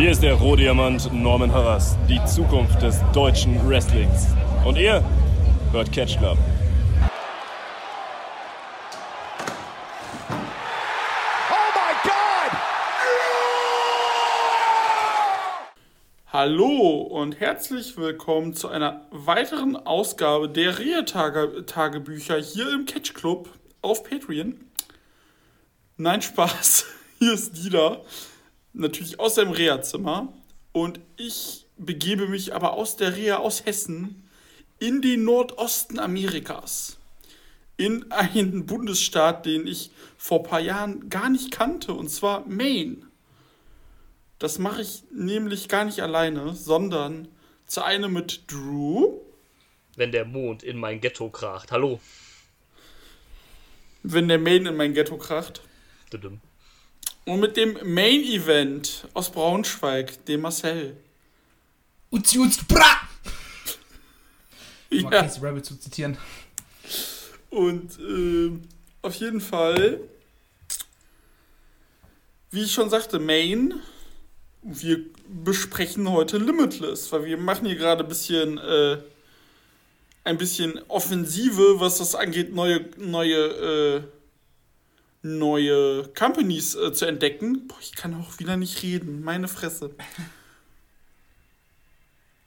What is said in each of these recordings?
Hier ist der Rohdiamant Norman Harras, die Zukunft des deutschen Wrestlings. Und ihr hört Catch Club. Hallo und herzlich willkommen zu einer weiteren Ausgabe der Reha-Tagebücher hier im Catch Club auf Patreon. Nein, Spaß. Hier ist Dieter. Natürlich aus seinem Reha-Zimmer. Und ich begebe mich aber aus der Reha aus Hessen in den Nordosten Amerikas. In einen Bundesstaat, den ich vor ein paar Jahren gar nicht kannte, und zwar Maine. Das mache ich nämlich gar nicht alleine, sondern zu einem mit Drew. Wenn der Mond in mein Ghetto kracht. Hallo. Wenn der Main in mein Ghetto kracht. Düdüm. Und mit dem Main Event aus Braunschweig, dem Marcel. Uzi, uzi, bra! Ja. Um mal Casey Rabbit zu zitieren. Und äh, auf jeden Fall, wie ich schon sagte, Main. Wir besprechen heute Limitless, weil wir machen hier gerade ein bisschen, äh, ein bisschen Offensive, was das angeht, neue, neue, äh, neue Companies äh, zu entdecken. Boah, ich kann auch wieder nicht reden, meine Fresse.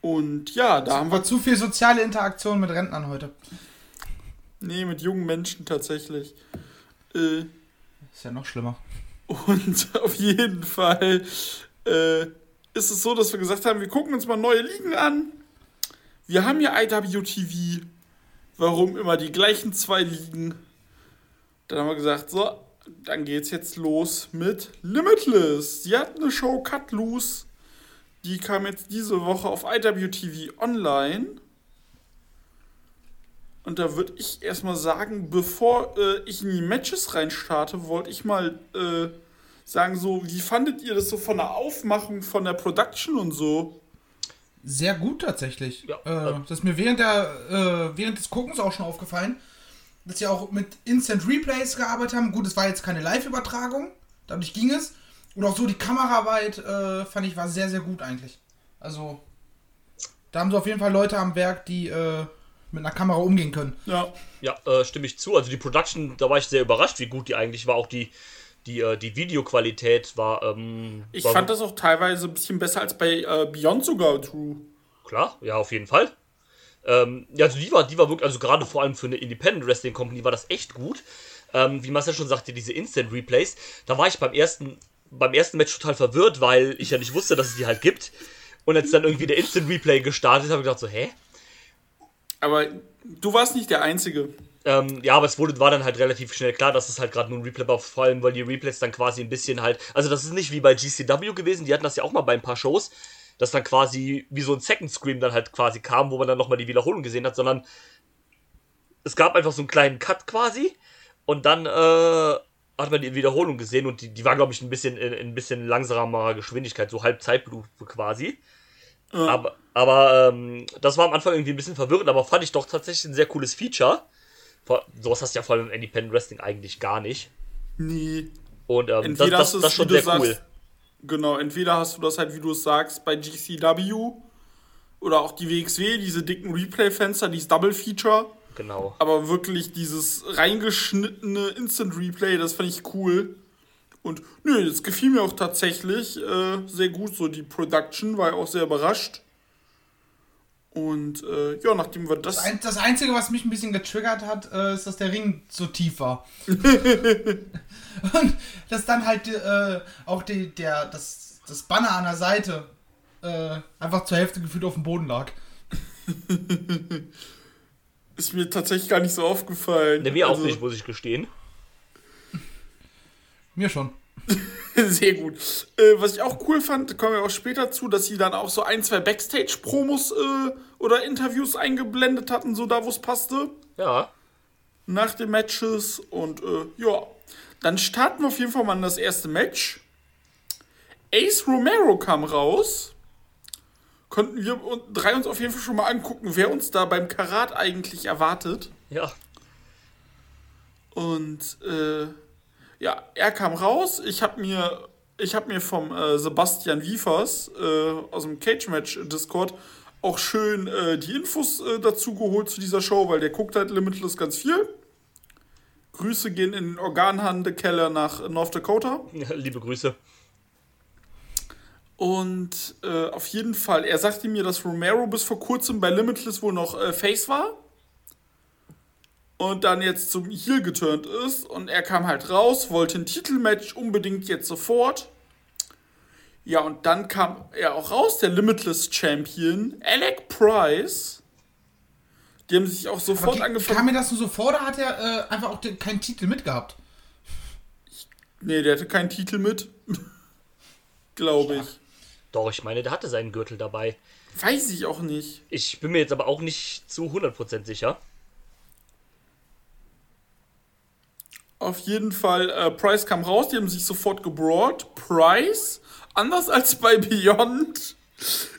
Und ja, da haben wir zu viel soziale Interaktion mit Rentnern heute. Nee, mit jungen Menschen tatsächlich. Äh, Ist ja noch schlimmer. und auf jeden Fall äh, ist es so, dass wir gesagt haben, wir gucken uns mal neue Ligen an. Wir haben ja IWTV. Warum immer die gleichen zwei Ligen? Dann haben wir gesagt, so, dann geht's jetzt los mit Limitless. Sie hatten eine Show Cut Loose. Die kam jetzt diese Woche auf IWTV online. Und da würde ich erstmal sagen, bevor äh, ich in die Matches reinstarte, wollte ich mal äh, sagen, so, wie fandet ihr das so von der Aufmachung, von der Production und so? Sehr gut tatsächlich. Ja. Äh, das ist mir während, der, äh, während des Guckens auch schon aufgefallen, dass sie auch mit Instant Replays gearbeitet haben. Gut, es war jetzt keine Live-Übertragung, dadurch ging es. Und auch so die Kameraarbeit äh, fand ich war sehr, sehr gut eigentlich. Also, da haben sie auf jeden Fall Leute am Werk, die äh, mit einer Kamera umgehen können. Ja. Ja, äh, stimme ich zu. Also die Production, da war ich sehr überrascht, wie gut die eigentlich war. Auch die, die, äh, die Videoqualität war. Ähm, Ich war fand das auch teilweise ein bisschen besser als bei äh, Beyond sogar, True. Klar, ja, auf jeden Fall. Ähm, ja, also die war, die war wirklich, also gerade vor allem für eine Independent Wrestling Company war das echt gut. Ähm, wie Marcel schon sagte, diese Instant Replays, da war ich beim ersten, beim ersten Match total verwirrt, weil ich ja nicht wusste, dass es die halt gibt. Und als dann irgendwie der Instant Replay gestartet, habe ich gedacht so, hä? Aber du warst nicht der Einzige. Ähm, ja, aber es wurde, war dann halt relativ schnell klar, dass es halt gerade nur ein Replay war, vor allem, weil die Replays dann quasi ein bisschen halt, also das ist nicht wie bei GCW gewesen, die hatten das ja auch mal bei ein paar Shows, dass dann quasi wie so ein Second Scream dann halt quasi kam, wo man dann nochmal die Wiederholung gesehen hat, sondern es gab einfach so einen kleinen Cut quasi und dann äh, hat man die Wiederholung gesehen und die, die war, glaube ich, ein bisschen in, in ein bisschen langsamer Geschwindigkeit, so halb Zeitlupe quasi. Aber, aber ähm, das war am Anfang irgendwie ein bisschen verwirrend, aber fand ich doch tatsächlich ein sehr cooles Feature. Vor- Sowas hast du ja vor allem im Independent Wrestling eigentlich gar nicht. Nie. Und ähm, das, das, das ist schon sehr cool. Genau, entweder hast du das halt, wie du es sagst, bei GCW oder auch die WXW, diese dicken Replay-Fenster, dieses Double Feature. Genau. Aber wirklich dieses reingeschnittene Instant Replay, das fand ich cool. Und nö, das gefiel mir auch tatsächlich äh, sehr gut. So die Production war ich auch sehr überrascht. Und äh, ja, nachdem wir das. Das, ein, das Einzige, was mich ein bisschen getriggert hat, äh, ist, dass der Ring so tief war. Und dass dann halt äh, auch die, der, das, das Banner an der Seite äh, einfach zur Hälfte gefühlt auf dem Boden lag. Ist mir tatsächlich gar nicht so aufgefallen. Ne, mir auch Also, nicht, muss ich gestehen. Mir schon. Sehr gut. Äh, was ich auch cool fand, kommen wir auch später zu, dass sie dann auch so ein, zwei Backstage-Promos äh, oder Interviews eingeblendet hatten, so da, wo es passte, Ja. nach den Matches. Und äh, ja, dann starten wir auf jeden Fall mal in das erste Match. Ace Romero kam raus. Konnten wir drei uns auf jeden Fall schon mal angucken, wer uns da beim Karat eigentlich erwartet. Ja. Und äh, ja, er kam raus. Ich habe mir ich habe mir vom äh, Sebastian Wiefers äh, aus dem Cage Match Discord auch schön äh, die Infos äh, dazu geholt zu dieser Show, weil der guckt halt Limitless ganz viel. Grüße gehen in den Organhandekeller nach North Dakota. Ja, liebe Grüße. Und äh, auf jeden Fall, er sagte mir, dass Romero bis vor kurzem bei Limitless wohl noch äh, Face war. Und dann jetzt zum Heel geturnt ist. Und er kam halt raus, wollte ein Titelmatch unbedingt jetzt sofort. Ja, und dann kam er auch raus, der Limitless Champion, Alec Price. Die haben sich auch sofort Aber angefangen. Kam mir das nur so vor, oder hat er äh, einfach auch den, keinen Titel mitgehabt? Nee, der hatte keinen Titel mit. Glaube ich. Doch, ich meine, der hatte seinen Gürtel dabei. Weiß ich auch nicht. Ich bin mir jetzt aber auch nicht zu 100% sicher. Auf jeden Fall, äh, Price kam raus, die haben sich sofort gebrawlt. Price, anders als bei Beyond,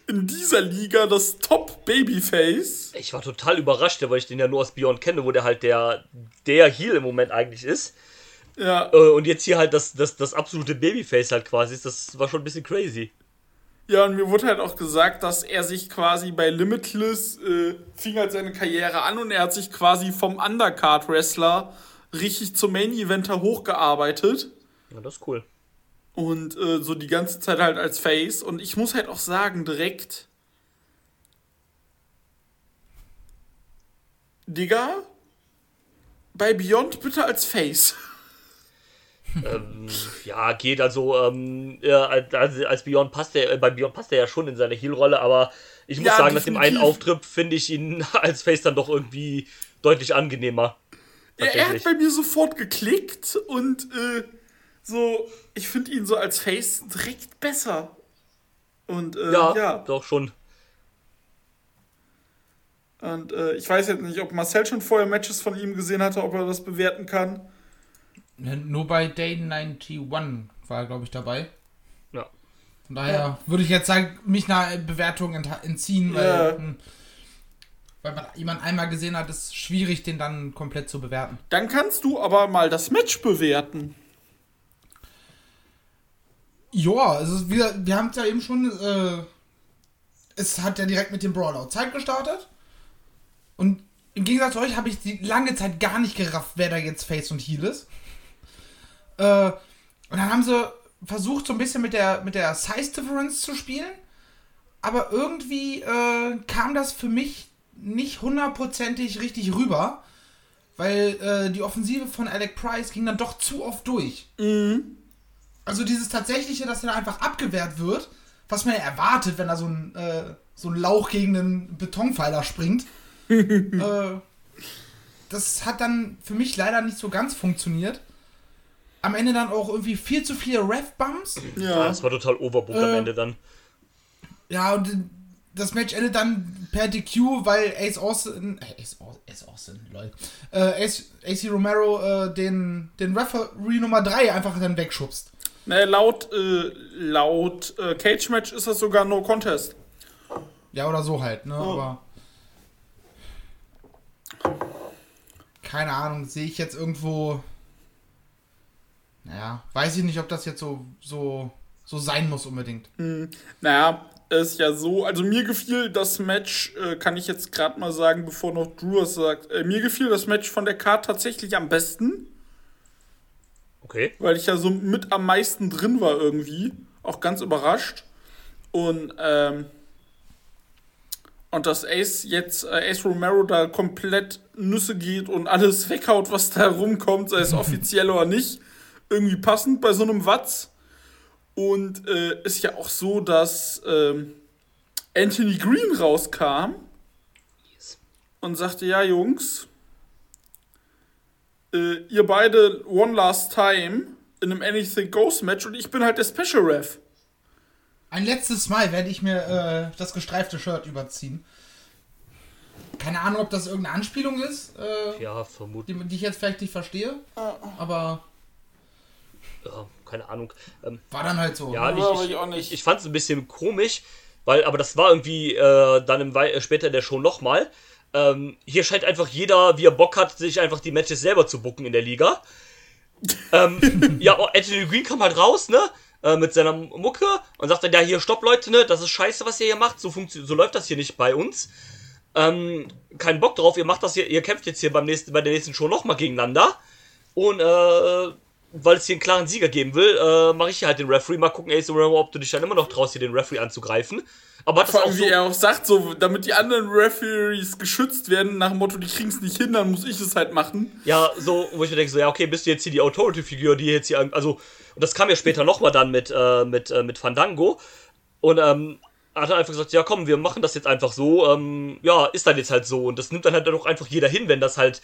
in dieser Liga das Top-Babyface. Ich war total überrascht, weil ich den ja nur aus Beyond kenne, wo der halt der, der Heal im Moment eigentlich ist. Ja, Äh, Und jetzt hier halt das, das, das absolute Babyface halt quasi ist. Das war schon ein bisschen crazy. ja, und mir wurde halt auch gesagt, dass er sich quasi bei Limitless äh, fing halt seine Karriere an und er hat sich quasi vom Undercard-Wrestler richtig zum Main-Eventer hochgearbeitet. Ja, das ist cool. Und äh, so die ganze Zeit halt als Face. Und ich muss halt auch sagen, direkt. Digga, bei Beyond bitte als Face. ähm, ja, geht also, ähm, ja, als, als Beyond passt der, äh, bei Beyond passt er ja schon in seine Heal-Rolle, aber ich muss Ja, sagen, nach dem einen definitiv. Auftritt finde ich ihn als Face dann doch irgendwie deutlich angenehmer. Ja, er hat bei mir sofort geklickt und äh, so, ich finde ihn so als Face direkt besser. Und äh, Ja, ja, doch schon. und äh, ich weiß jetzt nicht, ob Marcel schon vorher Matches von ihm gesehen hatte, ob er das bewerten kann. Ne, Nur bei Day 91 war er, glaube ich, dabei. Ja. Von daher würde ich jetzt sagen, mich einer Bewertung ent entziehen, weil, Ja. Weil man jemanden einmal gesehen hat, ist schwierig, den dann komplett zu bewerten. Dann kannst du aber mal das Match bewerten. Ja, also wir, wir haben es ja eben schon, äh, es hat ja direkt mit dem Brawler Zeit gestartet. Und im Gegensatz zu euch habe ich die lange Zeit gar nicht gerafft, wer da jetzt Face und Heal ist. Äh, und dann haben sie versucht, so ein bisschen mit der, mit der Size Difference zu spielen. Aber irgendwie äh, kam das für mich nicht hundertprozentig richtig rüber. Weil äh, die Offensive von Alec Price ging dann doch zu oft durch. Also dieses tatsächliche, dass er da einfach abgewehrt wird, was man ja erwartet, wenn da so ein, äh, so ein Lauch gegen einen Betonpfeiler springt. äh, das hat dann für mich leider nicht so ganz funktioniert. Am Ende dann auch irgendwie viel zu viele Ref-Bumps. Ja, Ja. das war total overbooked am Äh, Ende dann. Ja, und das Match endet dann per DQ, weil Ace Austin, äh, Ace, Ace Austin, lol, äh, Ace, AC Romero äh, den, den Referee Nummer 3 einfach dann wegschubst. Ne, laut äh, laut äh, Cage Match ist das sogar No Contest. Ja, oder so halt, ne? Oh. Aber. Keine Ahnung, sehe ich jetzt irgendwo. Naja, weiß ich nicht, ob das jetzt so, so, so sein muss unbedingt. Naja, ist ja so. Also mir gefiel das Match, äh, kann ich jetzt gerade mal sagen, bevor noch Drew was sagt. Äh, mir gefiel das Match von der Card tatsächlich am besten, Okay. weil ich ja so mit am meisten drin war irgendwie. Auch ganz überrascht. Und, ähm, und dass Ace jetzt, äh, Ace Romero da komplett Nüsse geht und alles weghaut, was da rumkommt, sei es offiziell oder nicht, irgendwie passend bei so einem Watz. Und äh, ist ja auch so, dass ähm, Anthony Green rauskam Yes. und sagte, ja Jungs, äh, ihr beide one last time in einem Anything Goes Match und ich bin halt der Special Ref. Ein letztes Mal werde ich mir äh, das gestreifte Shirt überziehen. Keine Ahnung, ob das irgendeine Anspielung ist, äh, Ja, vermutlich. die, die ich jetzt vielleicht nicht verstehe. Aber Ja, keine Ahnung. Ähm, war dann halt so. ja, Ja, ich, ich, ich auch nicht. ich fand es ein bisschen komisch, weil, aber das war irgendwie äh, dann im, Wei- äh, später in der Show nochmal. Ähm, hier scheint einfach jeder, wie er Bock hat, sich einfach die Matches selber zu bucken in der Liga. ähm, ja, Anthony Green kam halt raus, ne? äh, mit seiner Mucke und sagt dann, ja, hier, stopp, Leute, ne, das ist scheiße, was ihr hier macht, so, funktioniert, so läuft das hier nicht bei uns. Ähm, keinen Bock drauf, ihr macht das hier, ihr kämpft jetzt hier beim nächsten, bei der nächsten Show nochmal gegeneinander. Und, äh, weil es hier einen klaren Sieger geben will, äh, mache ich hier halt den Referee. Mal gucken, Ace Romero, ob du dich dann immer noch traust, hier den Referee anzugreifen. Aber hat das Vor auch allem, so, wie er auch sagt, so, damit die anderen Referees geschützt werden, nach dem Motto, die kriegen es nicht hin, dann muss ich es halt machen. Ja, so, wo ich mir denke, so, ja, okay, bist du jetzt hier die Authority-Figur, die jetzt hier, also, und das kam ja später nochmal dann mit, äh, mit, äh, mit Fandango. Und, ähm, hat er einfach gesagt, ja komm, wir machen das jetzt einfach so, ähm, ja, ist dann jetzt halt so. Und das nimmt dann halt auch einfach jeder hin, wenn das halt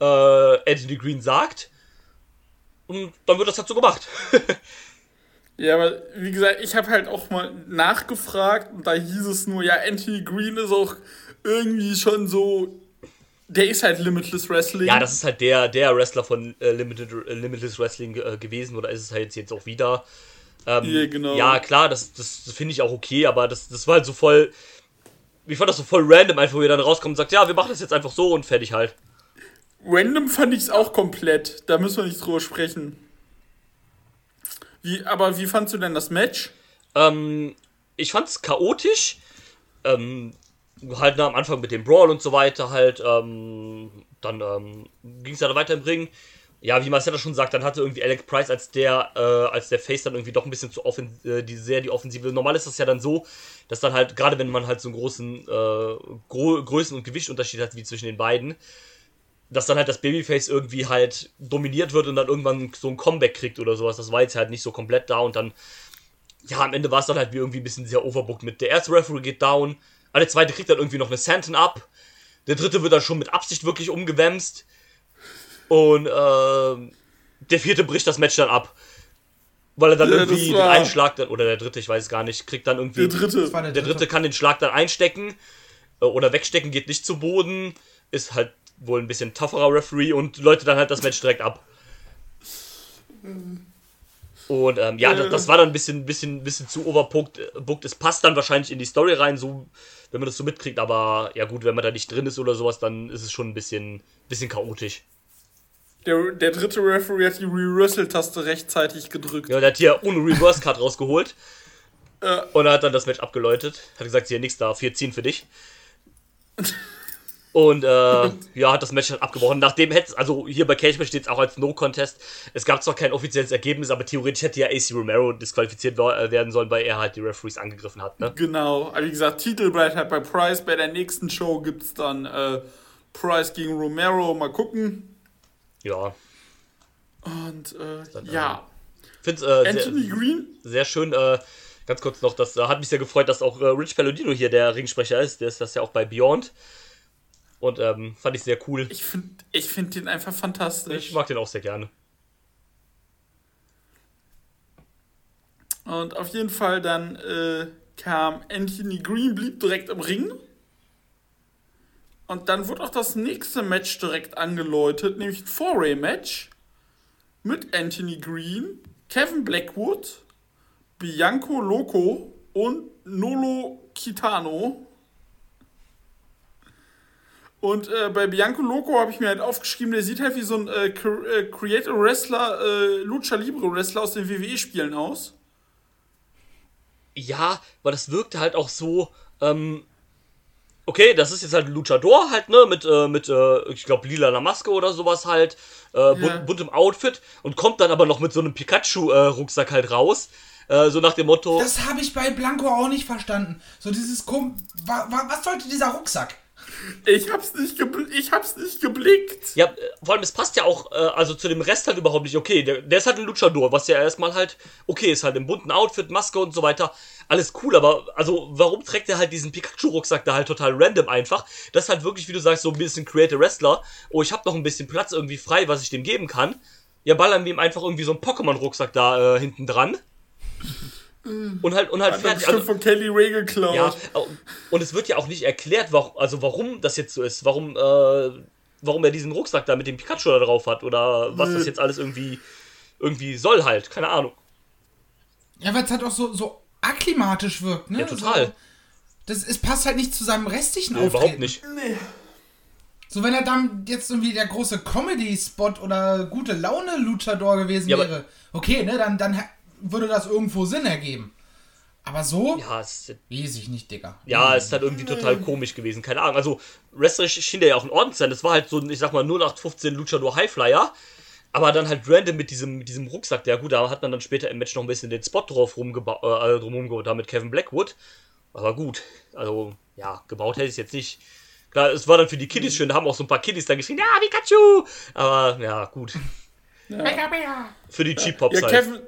äh, Anthony Green sagt. Und dann wird das halt so gemacht. Ja, aber wie gesagt, ich habe halt auch mal nachgefragt und da hieß es nur, ja, Anthony Green ist auch irgendwie schon so, der ist halt Limitless Wrestling. ja, das ist halt der, der Wrestler von äh, Limited, äh, Limitless Wrestling äh, gewesen, oder ist es halt jetzt auch wieder. Ähm, Ja, genau. ja, klar, das, das, das finde ich auch okay, aber das, das war halt so voll. Ich fand das so voll random, einfach wo ihr dann rauskommt und sagt, ja, wir machen das jetzt einfach so und fertig halt. Random fand ich es auch komplett. Da müssen wir nicht drüber sprechen. Wie, aber wie fandst du denn das Match? Ähm, ich fand's chaotisch. Ähm, halt na, am Anfang mit dem Brawl und so weiter halt. Ähm, dann ähm, ging es ja weiter im Ring. Ja, wie Marcella schon sagt, dann hatte irgendwie Alec Price als der, äh, als der Face dann irgendwie doch ein bisschen zu offen, äh, die, sehr die Offensive. Normal ist das ja dann so, dass dann halt, gerade wenn man halt so einen großen äh, Größen- und Gewichtsunterschied hat, wie zwischen den beiden, dass dann halt das Babyface irgendwie halt dominiert wird und dann irgendwann so ein Comeback kriegt oder sowas. Das war jetzt halt nicht so komplett da und dann ja, am Ende war es dann halt wie irgendwie ein bisschen sehr overbooked mit. Der erste Referee geht down, aber der zweite kriegt dann irgendwie noch eine Santon ab. Der dritte wird dann schon mit Absicht wirklich umgewämst. Und ähm, der vierte bricht das Match dann ab. Weil er dann Ja, irgendwie den einen Schlag dann, oder der dritte, ich weiß es gar nicht, kriegt dann irgendwie. Der dritte. Der dritte kann den Schlag dann einstecken äh, oder wegstecken, geht nicht zu Boden, ist halt wohl ein bisschen tougherer Referee und läutet dann halt das Match direkt ab. Und ähm, ja, das, das war dann ein bisschen, bisschen, bisschen zu overbooked. äh. Es passt dann wahrscheinlich in die Story rein, so, wenn man das so mitkriegt, aber ja gut, wenn man da nicht drin ist oder sowas, dann ist es schon ein bisschen, bisschen chaotisch. Der, der dritte Referee hat die Reversal-Taste rechtzeitig gedrückt. Ja, der hat hier ohne Reverse Card rausgeholt. Äh. Und er hat dann das Match abgeläutet. Hat gesagt, hier nix da, vier ziehen für dich. Und äh, ja, hat das Match halt abgebrochen. Nachdem hätte also hier bei Cage steht es auch als No-Contest. Es gab zwar kein offizielles Ergebnis, aber theoretisch hätte ja AC Romero disqualifiziert äh, werden sollen, weil er halt die Referees angegriffen hat. Ne? Genau. Aber wie gesagt, Titel bleibt halt bei Price. Bei der nächsten Show gibt es dann äh, Price gegen Romero. Mal gucken. Ja. Und äh, Dann, ja. Find's äh, Anthony sehr, Green. sehr schön. Äh, ganz kurz noch, das äh, hat mich sehr gefreut, dass auch äh, Rich Palladino hier der Ringsprecher ist. Der ist das ja auch bei Beyond. Und ähm, fand ich sehr cool. Ich finde ich find den einfach fantastisch. Ich mag den auch sehr gerne. Und auf jeden Fall dann äh, kam Anthony Green, blieb direkt im Ring. Und dann wurde auch das nächste Match direkt angeläutet, nämlich ein Four-Way-Match mit Anthony Green, Kevin Blackwood, Bianco Loco und Nolo Kitano. Und äh, bei Bianco Loco habe ich mir halt aufgeschrieben, der sieht halt wie so ein äh, äh, Creator Wrestler, äh, Lucha Libre Wrestler aus den WWE-Spielen aus. Ja, weil das wirkte halt auch so, ähm, okay, das ist jetzt halt ein Luchador halt, ne, mit, äh, mit, äh, ich glaube, lilaner Maske oder sowas halt, äh, bunt, Ja. buntem Outfit und kommt dann aber noch mit so einem Pikachu-Rucksack halt raus, äh, so nach dem Motto, Das habe ich bei Blanco auch nicht verstanden. So dieses Kum wa, wa, was sollte dieser Rucksack? Ich hab's nicht, gebl ich hab's nicht geblickt. ja, äh, vor allem, es passt ja auch, äh, also zu dem Rest halt überhaupt nicht, okay, der, der ist halt ein Luchador, was ja erstmal halt, okay, ist halt im bunten Outfit, Maske und so weiter, alles cool, aber, also, warum trägt er halt diesen Pikachu-Rucksack da halt total random einfach? Das ist halt wirklich, wie du sagst, so ein bisschen Creative Wrestler, oh, ich hab noch ein bisschen Platz irgendwie frei, was ich dem geben kann, ja, ballern wir ihm einfach irgendwie so einen Pokémon-Rucksack da äh, hinten dran. Und halt, und halt Hat er fertig. Also, von Kelly Ray geklaut. ja, und es wird ja auch nicht erklärt, warum, also warum das jetzt so ist, warum, äh, warum er diesen Rucksack da mit dem Pikachu da drauf hat oder was das jetzt alles irgendwie, irgendwie soll halt, keine Ahnung. Ja, weil es halt auch so, so akklimatisch wirkt, ne? Ja, total. So, das, es passt halt nicht zu seinem restlichen Nee, Auftreten. überhaupt nicht. Nee. So, wenn er dann jetzt irgendwie der große Comedy-Spot oder gute Laune-Luchador gewesen Ja, wäre, okay, ne, dann, dann würde das irgendwo Sinn ergeben. Aber so, Ja, es, weiß ich nicht, Digga. ja, es ist halt irgendwie total komisch gewesen. Keine Ahnung. Also, wrestlerisch schien der ja auch in Ordnung zu sein. Das war halt so ein, ich sag mal, 0815 Luchador Highflyer. Aber dann halt random mit diesem, mit diesem Rucksack. Ja, gut, da hat man dann später im Match noch ein bisschen den Spot drauf rumgebaut, äh, drumherum gebaut, da mit Kevin Blackwood. Aber gut, also, ja, gebaut hätte ich es jetzt nicht. Klar, es war dann für die Kiddies schön, da haben auch so ein paar Kiddies dann geschrien, ja, Pikachu! Aber, ja, gut. Für die Cheap Pops Ja, halt. Kevin.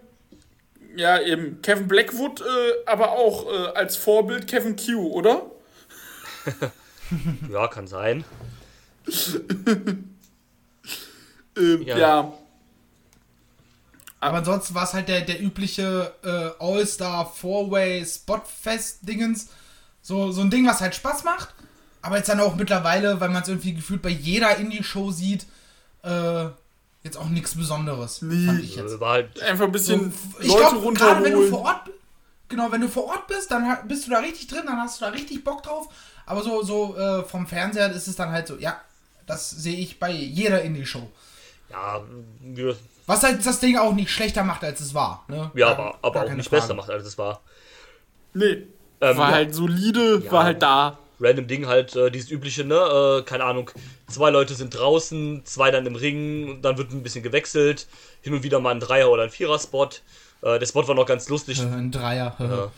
Ja, eben. Kevin Blackwood, äh, aber auch äh, als Vorbild Kevin Q, oder? Ja, kann sein. Ähm, Ja. ja. Aber ansonsten war es halt der, der übliche äh, All-Star Four-Way Spotfest-Dingens. So, so ein Ding, was halt Spaß macht. Aber jetzt dann auch mittlerweile, weil man es irgendwie gefühlt bei jeder Indie-Show sieht, äh, jetzt auch nichts Besonderes. Nee. Fand ich jetzt. Äh, War halt, Einfach ein bisschen So, ich Leute glaube, gerade wenn du runterholen. vor Ort genau, wenn du vor Ort bist, dann bist du da richtig drin, dann hast du da richtig Bock drauf. Aber so, so äh, vom Fernseher ist es dann halt so, ja, das sehe ich bei jeder Indie-Show. ja, wir, Was halt das Ding auch nicht schlechter macht, als es war. Ne? ja aber, aber auch nicht Frage. besser macht, als es war. Nee. Ähm, war ja. halt solide, Ja. war halt da. Random Ding halt, äh, dieses übliche, ne, äh, keine Ahnung, zwei Leute sind draußen, zwei dann im Ring, dann wird ein bisschen gewechselt, hin und wieder mal ein Dreier- oder ein Vierer-Spot. Äh, der Spot war noch ganz lustig. Äh, Ein Dreier.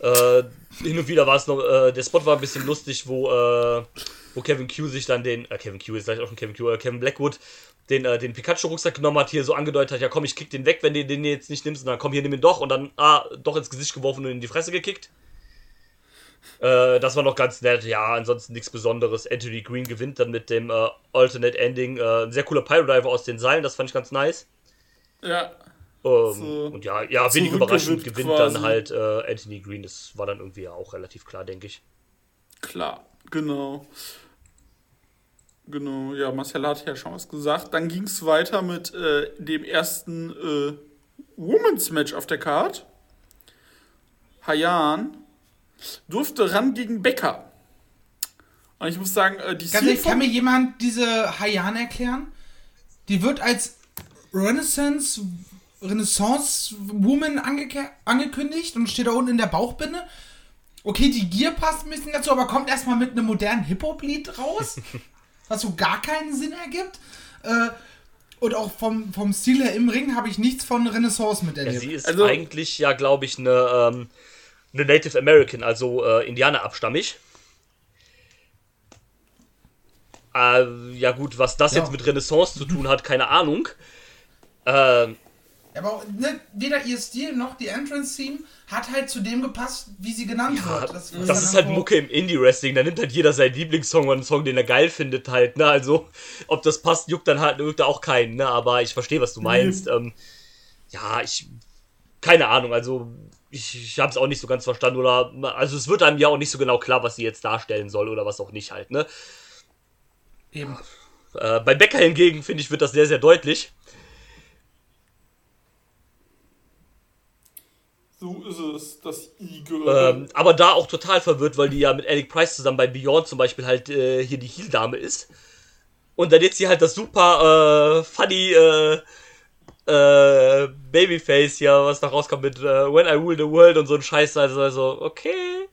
Äh, hin und wieder war es noch, äh, der Spot war ein bisschen lustig, wo, wo Kevin Q sich dann den, äh, Kevin Q ist gleich auch schon Kevin Q, äh, Kevin Blackwood, den, äh, den Pikachu-Rucksack genommen hat, hier so angedeutet hat, ja komm, ich kick den weg, wenn du den jetzt nicht nimmst, und dann komm, hier, nimm ihn doch, und dann, ah, doch ins Gesicht geworfen und in die Fresse gekickt. Äh, das war noch ganz nett, ja, ansonsten nichts Besonderes. Anthony Green gewinnt dann mit dem äh, Alternate Ending. Äh, ein sehr cooler Pyro-Diver aus den Seilen, das fand ich ganz nice. Ja. Ähm, So und ja, ja wenig überraschend gewinnt quasi. dann halt äh, Anthony Green. Das war dann irgendwie ja auch relativ klar, denke ich. Klar, genau. Genau, ja, Marcel hat ja schon was gesagt. Dann ging es weiter mit äh, dem ersten äh, Women's Match auf der Card. Hayan durfte ran gegen Becker. Und ich muss sagen, äh, die Ganz ehrlich, Zielform- kann mir jemand diese Hayan erklären? Die wird als Renaissance Renaissance Woman angeke- angekündigt und steht da unten in der Bauchbinde. Okay, die Gier passt ein bisschen dazu, aber kommt erstmal mit einem modernen Hip-Hop-Lied raus, was so gar keinen Sinn ergibt. Äh, und auch vom, vom Stil her im Ring habe ich nichts von Renaissance Ja, miterlebt. sie ist Also- eigentlich ja, glaube ich, eine, ähm, eine Native American, also äh, Indianer abstammig. Äh, ja gut, was das Ja. jetzt mit Renaissance zu tun hat, keine Ahnung. Ähm, aber auch, ne, weder ihr Stil noch die Entrance-Theme hat halt zu dem gepasst, wie sie genannt Ja, wird. das, was ist halt Mucke im Indie-Wrestling. Da nimmt halt jeder seinen Lieblingssong und einen Song, den er geil findet, halt. Ne? Also, ob das passt, juckt dann halt juckt da auch keinen. Ne? Aber ich verstehe, was du meinst. Ähm, ja, ich. Keine Ahnung. Also, ich, ich habe es auch nicht so ganz verstanden. Oder. Also, es wird einem ja auch nicht so genau klar, was sie jetzt darstellen soll oder was auch nicht halt. Ne? Eben. Äh, bei Becker hingegen, finde ich, wird das sehr, sehr deutlich. So ist es, das I gehört. Ähm, aber da auch total verwirrt, weil die ja mit Eric Price zusammen bei Beyond zum Beispiel halt äh, hier die Heel-Dame ist. Und dann jetzt hier halt das super äh, funny äh, äh, Babyface hier, was da rauskommt mit äh, When I Rule the World und so ein Scheiß. Also, also okay,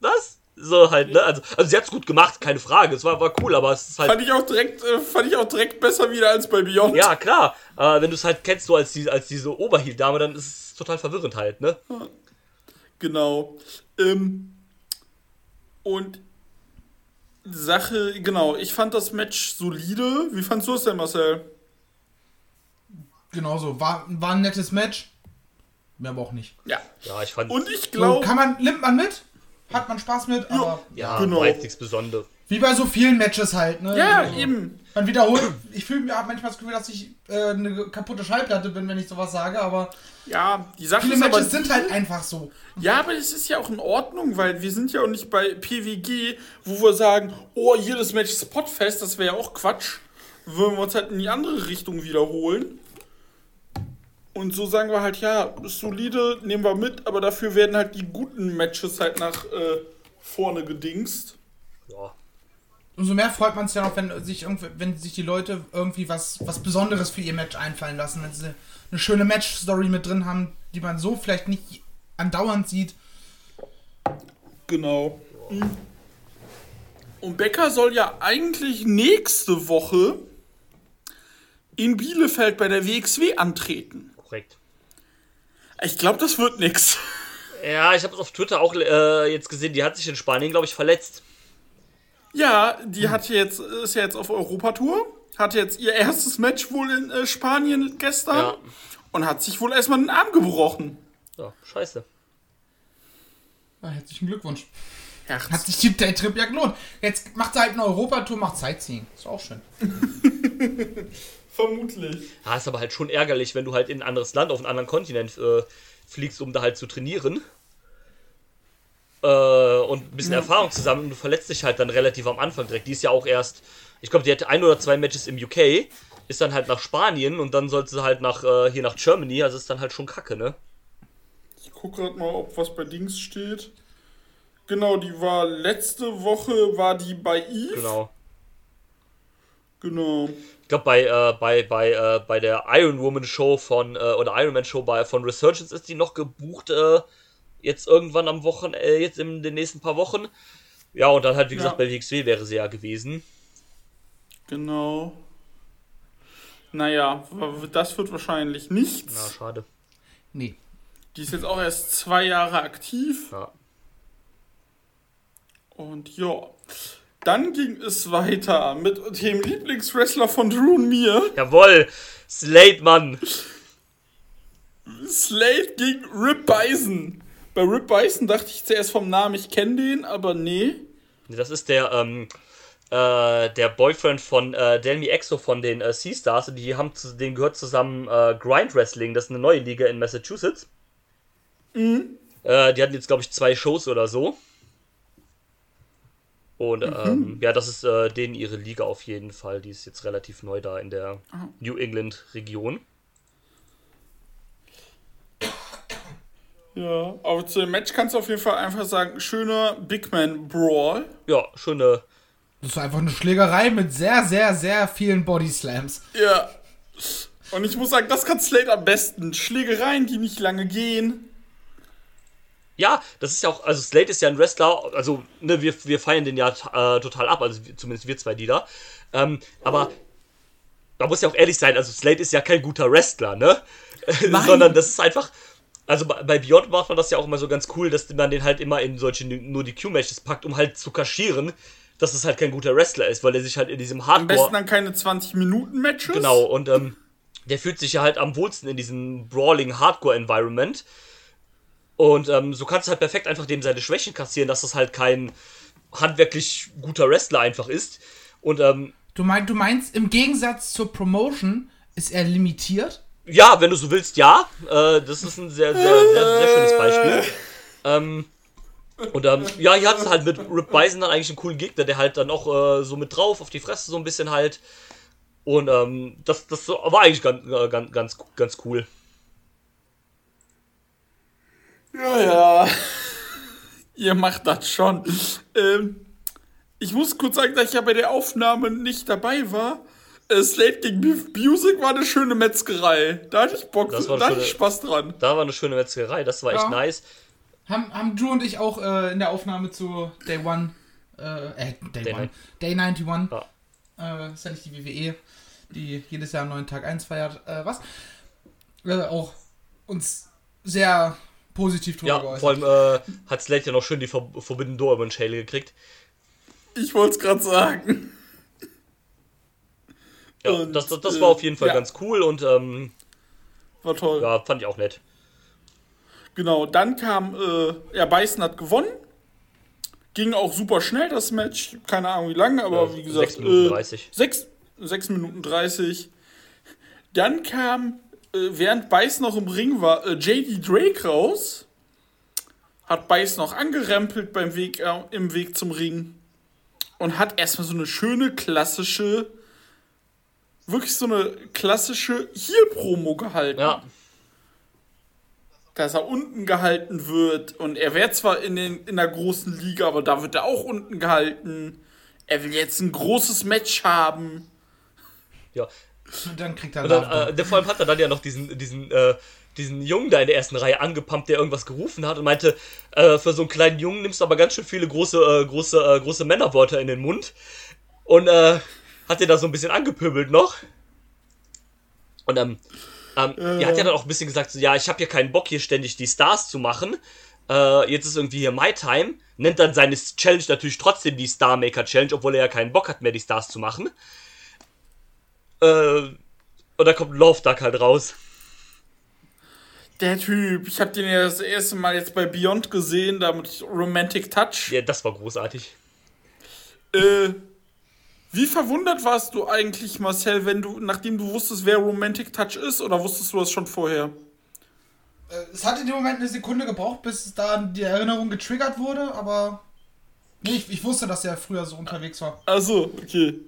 was? So halt, ne? Also, also sie hat's gut gemacht, keine Frage. Es war, war cool, aber es ist halt. fand ich auch direkt, äh, fand ich auch direkt besser wieder als bei Beyond. Ja, klar. Äh, wenn du es halt kennst, so als, die, als diese Oberheel-Dame, dann ist es total verwirrend halt, ne? Genau. Ähm, und Sache, genau, ich fand das Match solide. Wie fandst du es denn, Marcel? Genauso. War, war ein nettes Match. Mehr aber auch nicht. Ja. Ja, ich fand. Und ich So, glaube, kann man, nimmt man mit, hat man Spaß mit, aber ja, genau. war jetzt nichts Besonderes. wie bei so vielen Matches halt, ne? ja, Also, eben. Man wiederholt, ich fühle mir manchmal das Gefühl, dass ich äh, eine kaputte Schallplatte bin, wenn ich sowas sage, aber Ja, die Sache viele ist aber, Matches sind halt einfach so. ja, aber es ist ja auch in Ordnung, weil wir sind ja auch nicht bei PWG, wo wir sagen, oh, jedes Match ist Spotfest, das wäre ja auch Quatsch. Würden wir uns halt in die andere Richtung wiederholen. Und so sagen wir halt, ja, solide, nehmen wir mit, aber dafür werden halt die guten Matches halt nach äh, vorne gedingst. Ja. umso mehr freut man sich dann auch, wenn sich, irgendwie, wenn sich die Leute irgendwie was, was Besonderes für ihr Match einfallen lassen, wenn sie eine schöne Match-Story mit drin haben, die man so vielleicht nicht andauernd sieht. Genau. Und Becker soll ja eigentlich nächste Woche in Bielefeld bei der WXW antreten. Korrekt. Ich glaube, das wird nix. Ja, ich habe es auf Twitter auch äh, jetzt gesehen, die hat sich in Spanien, glaube ich, verletzt. Ja, die hat jetzt, ist ja jetzt auf Europatour, hat jetzt ihr erstes Match wohl in äh, Spanien gestern Ja. und hat sich wohl erstmal den Arm gebrochen. Ja, scheiße. Ja, herzlichen Glückwunsch. Herz. Hat sich der Trip ja gelohnt. Jetzt macht sie halt eine Europatour, macht Sightseeing. Ist auch schön. Vermutlich. Ja, ist aber halt schon ärgerlich, wenn du halt in ein anderes Land, auf einen anderen Kontinent äh, fliegst, um da halt zu trainieren. Äh, und ein bisschen Erfahrung zusammen und du verletzt dich halt dann relativ am Anfang direkt. Die ist ja auch erst, ich glaube, die hatte ein oder zwei Matches im UK, ist dann halt nach Spanien und dann sollte sie halt nach, äh, hier nach Germany, also ist dann halt schon kacke, ne? Ich gucke gerade mal, ob was bei Dings steht. Genau, die war letzte Woche, war die bei Eve. Genau. Genau. Ich glaube, bei, äh, bei, bei, äh, bei der Iron Woman Show von, äh, oder Iron Man Show bei, von Resurgence ist die noch gebucht, äh, jetzt irgendwann am Wochenende, äh, jetzt in den nächsten paar Wochen. Ja, und dann halt, wie Ja. gesagt, bei WXW wäre sie ja gewesen. Genau. Naja, das wird wahrscheinlich Na, nichts. schade. Nee. Die ist jetzt auch erst zwei Jahre aktiv. Ja. Und ja. Dann ging es weiter mit dem Lieblingswrestler von Drew und mir. Jawoll! Slade, Mann! Slade gegen Rip Bison. Bei Rip Bison dachte ich zuerst vom Namen, ich kenne den, aber nee. Das ist der, ähm, äh, der Boyfriend von äh, Delmi Exo von den äh, Sea-Stars. Und die haben zu denen gehört zusammen äh, Grind Wrestling. Das ist eine neue Liga in Massachusetts. Äh, die hatten jetzt, glaube ich, zwei Shows oder so. Und ähm, ja, das ist äh, denen ihre Liga auf jeden Fall. Die ist jetzt relativ neu da in der New England-Region. Ja, aber zu dem Match kannst du auf jeden Fall einfach sagen, schöner Big Man Brawl. Ja, schöne. Das ist einfach eine Schlägerei mit sehr, sehr, sehr vielen Bodyslams. Ja. Und ich muss sagen, das kann Slade am besten. Schlägereien, die nicht lange gehen. Ja, das ist ja auch, also Slade ist ja ein Wrestler, also ne, wir, wir feiern den ja äh, total ab, also zumindest wir zwei, die da. Ähm, aber man muss ja auch ehrlich sein, also Slade ist ja kein guter Wrestler, ne? Sondern das ist einfach, also bei, Beyond macht man das ja auch immer so ganz cool, dass man den halt immer in solche nur die Q-Matches packt, um halt zu kaschieren, dass es halt kein guter Wrestler ist, weil er sich halt in diesem Am besten Hardcore. dann keine 20-Minuten-Matches. Genau, und ähm, der fühlt sich ja halt am wohlsten in diesem brawling Hardcore-Environment. Und ähm, so kannst du halt perfekt einfach dem seine Schwächen kassieren, dass das halt kein handwerklich guter Wrestler einfach ist. Und ähm, Du, mein, du meinst, im Gegensatz zur Promotion ist er limitiert? ja, wenn du so willst, ja. Äh, das ist ein sehr, sehr, sehr, sehr schönes Beispiel. Ähm, und ähm, ja, hier hat es halt mit Rip Bison dann eigentlich einen coolen Gegner, der halt dann auch äh, so mit drauf auf die Fresse so ein bisschen halt. Und ähm, das, das war eigentlich ganz, äh, ganz, ganz, ganz cool. Ja, ja. Ihr macht das schon. Ähm, ich muss kurz sagen, dass ich ja bei der Aufnahme nicht dabei war. Äh, Slade gegen Beef Music war eine schöne Metzgerei. Da hatte ich Bock, Das da war eine hatte ich Spaß dran. Da war eine schöne Metzgerei, das war echt Ja. nice. Haben, haben Drew und ich auch äh, in der Aufnahme zu Day One, äh, äh Day, Day One, Nine. Day 91, Ja. äh, ist ja nicht die WWE, die jedes Jahr einen neuen Tag 1 feiert, äh, was? Äh, auch uns sehr positiv drüber Ja, geäußert. vor allem äh, hat Slade ja noch schön die Ver Forbidden Door über den Schädel gekriegt. Ich wollte es gerade sagen. Ja, Und, das, das, das äh, war auf jeden Fall ja. ganz cool und ähm, War toll. ja, fand ich auch nett. Genau, dann kam, äh, ja, Bison hat gewonnen. Ging auch super schnell, das Match. Keine Ahnung wie lange, aber Ja, wie gesagt. sechs Minuten äh, 30. Sechs, sechs Minuten 30. Dann kam, äh, während Bison noch im Ring war, äh, JD Drake raus. Hat Bison noch angerempelt beim Weg, äh, im Weg zum Ring. Und hat erstmal so eine schöne klassische, wirklich so eine klassische Heel-Promo gehalten Ja, dass er unten gehalten wird. Und er wäre zwar in, den, in der großen Liga, aber da wird er auch unten gehalten. er will jetzt ein großes Match haben. Ja. Und dann kriegt er Und dann, äh, der, vor allem hat er dann ja noch diesen, diesen, äh, diesen Jungen da in der ersten Reihe angepumpt, der irgendwas gerufen hat und meinte, äh, für so einen kleinen Jungen nimmst du aber ganz schön viele große, äh, große, äh, große Männerwörter in den Mund. Und äh, hat den da so ein bisschen angepöbelt noch. Und ähm, ähm, er hat ja dann auch ein bisschen gesagt, so, ja, ich habe hier keinen Bock, hier ständig die Stars zu machen. Jetzt ist irgendwie hier My Time. Nennt dann seine Challenge natürlich trotzdem die Star Maker Challenge, obwohl er ja keinen Bock hat mehr, die Stars zu machen. Äh, und da kommt Love Duck halt raus. Der Typ, ich habe den ja das erste Mal jetzt bei Beyond gesehen, da mit Romantic Touch. Ja, das war großartig. Äh, wie verwundert warst du eigentlich, Marcel, wenn du, nachdem du wusstest, wer Romantic Touch ist, oder wusstest du das schon vorher? Äh, Es hat in dem Moment eine Sekunde gebraucht, bis da die Erinnerung getriggert wurde, aber. Nee, ich, ich wusste, dass er früher so unterwegs war. Also, okay.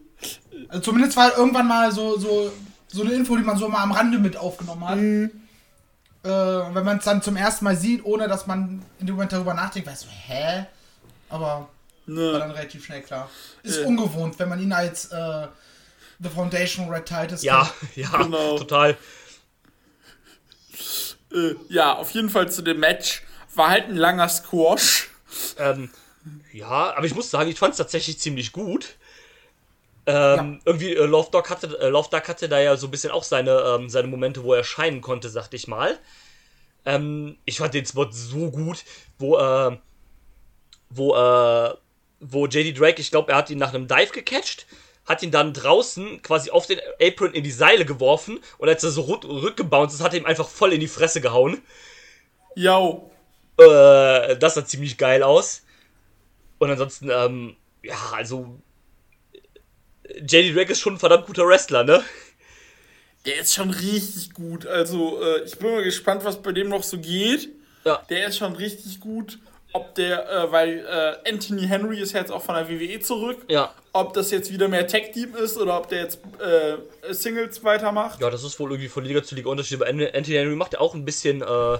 Also zumindest war irgendwann mal so, so, so eine Info, die man so mal am Rande mit aufgenommen hat. Äh, und wenn man es dann zum ersten Mal sieht, ohne dass man in dem Moment darüber nachdenkt, weißt du, hä? Aber war Ne. dann relativ schnell klar. Ist Äh. ungewohnt, wenn man ihn als äh, The Foundation Red Titus Ja, kennt. ja, Genau. total. Äh, ja, auf jeden Fall zu dem Match. War halt ein langer Squash. Ähm, ja, aber ich muss sagen, ich fand es tatsächlich ziemlich gut. Ähm, Irgendwie, äh, Love, Dog hatte, äh, Love Duck hatte da ja so ein bisschen auch seine, ähm, seine Momente, wo er scheinen konnte, sagte ich mal. Ähm, ich fand den Spot so gut, wo, äh, wo, äh, wo JD Drake, ich glaube, er hat ihn nach einem Dive gecatcht, hat ihn dann draußen quasi auf den Apron in die Seile geworfen und als er so rück- rückgebounced ist, hat er ihm einfach voll in die Fresse gehauen. Yo. Äh, das sah ziemlich geil aus. Und ansonsten, ähm, ja, also. JD Drake ist schon ein verdammt guter Wrestler, ne? Der ist schon richtig gut. Also, äh, ich bin mal gespannt, was bei dem noch so geht. Ja. Der ist schon richtig gut. Ob der, äh, weil äh, Anthony Henry ist jetzt auch von der WWE zurück. Ja. Ob das jetzt wieder mehr Tag Team ist oder ob der jetzt äh, Singles weitermacht. Ja, das ist wohl irgendwie von Liga zu Liga Unterschied. Aber Anthony Henry macht ja auch ein bisschen, äh,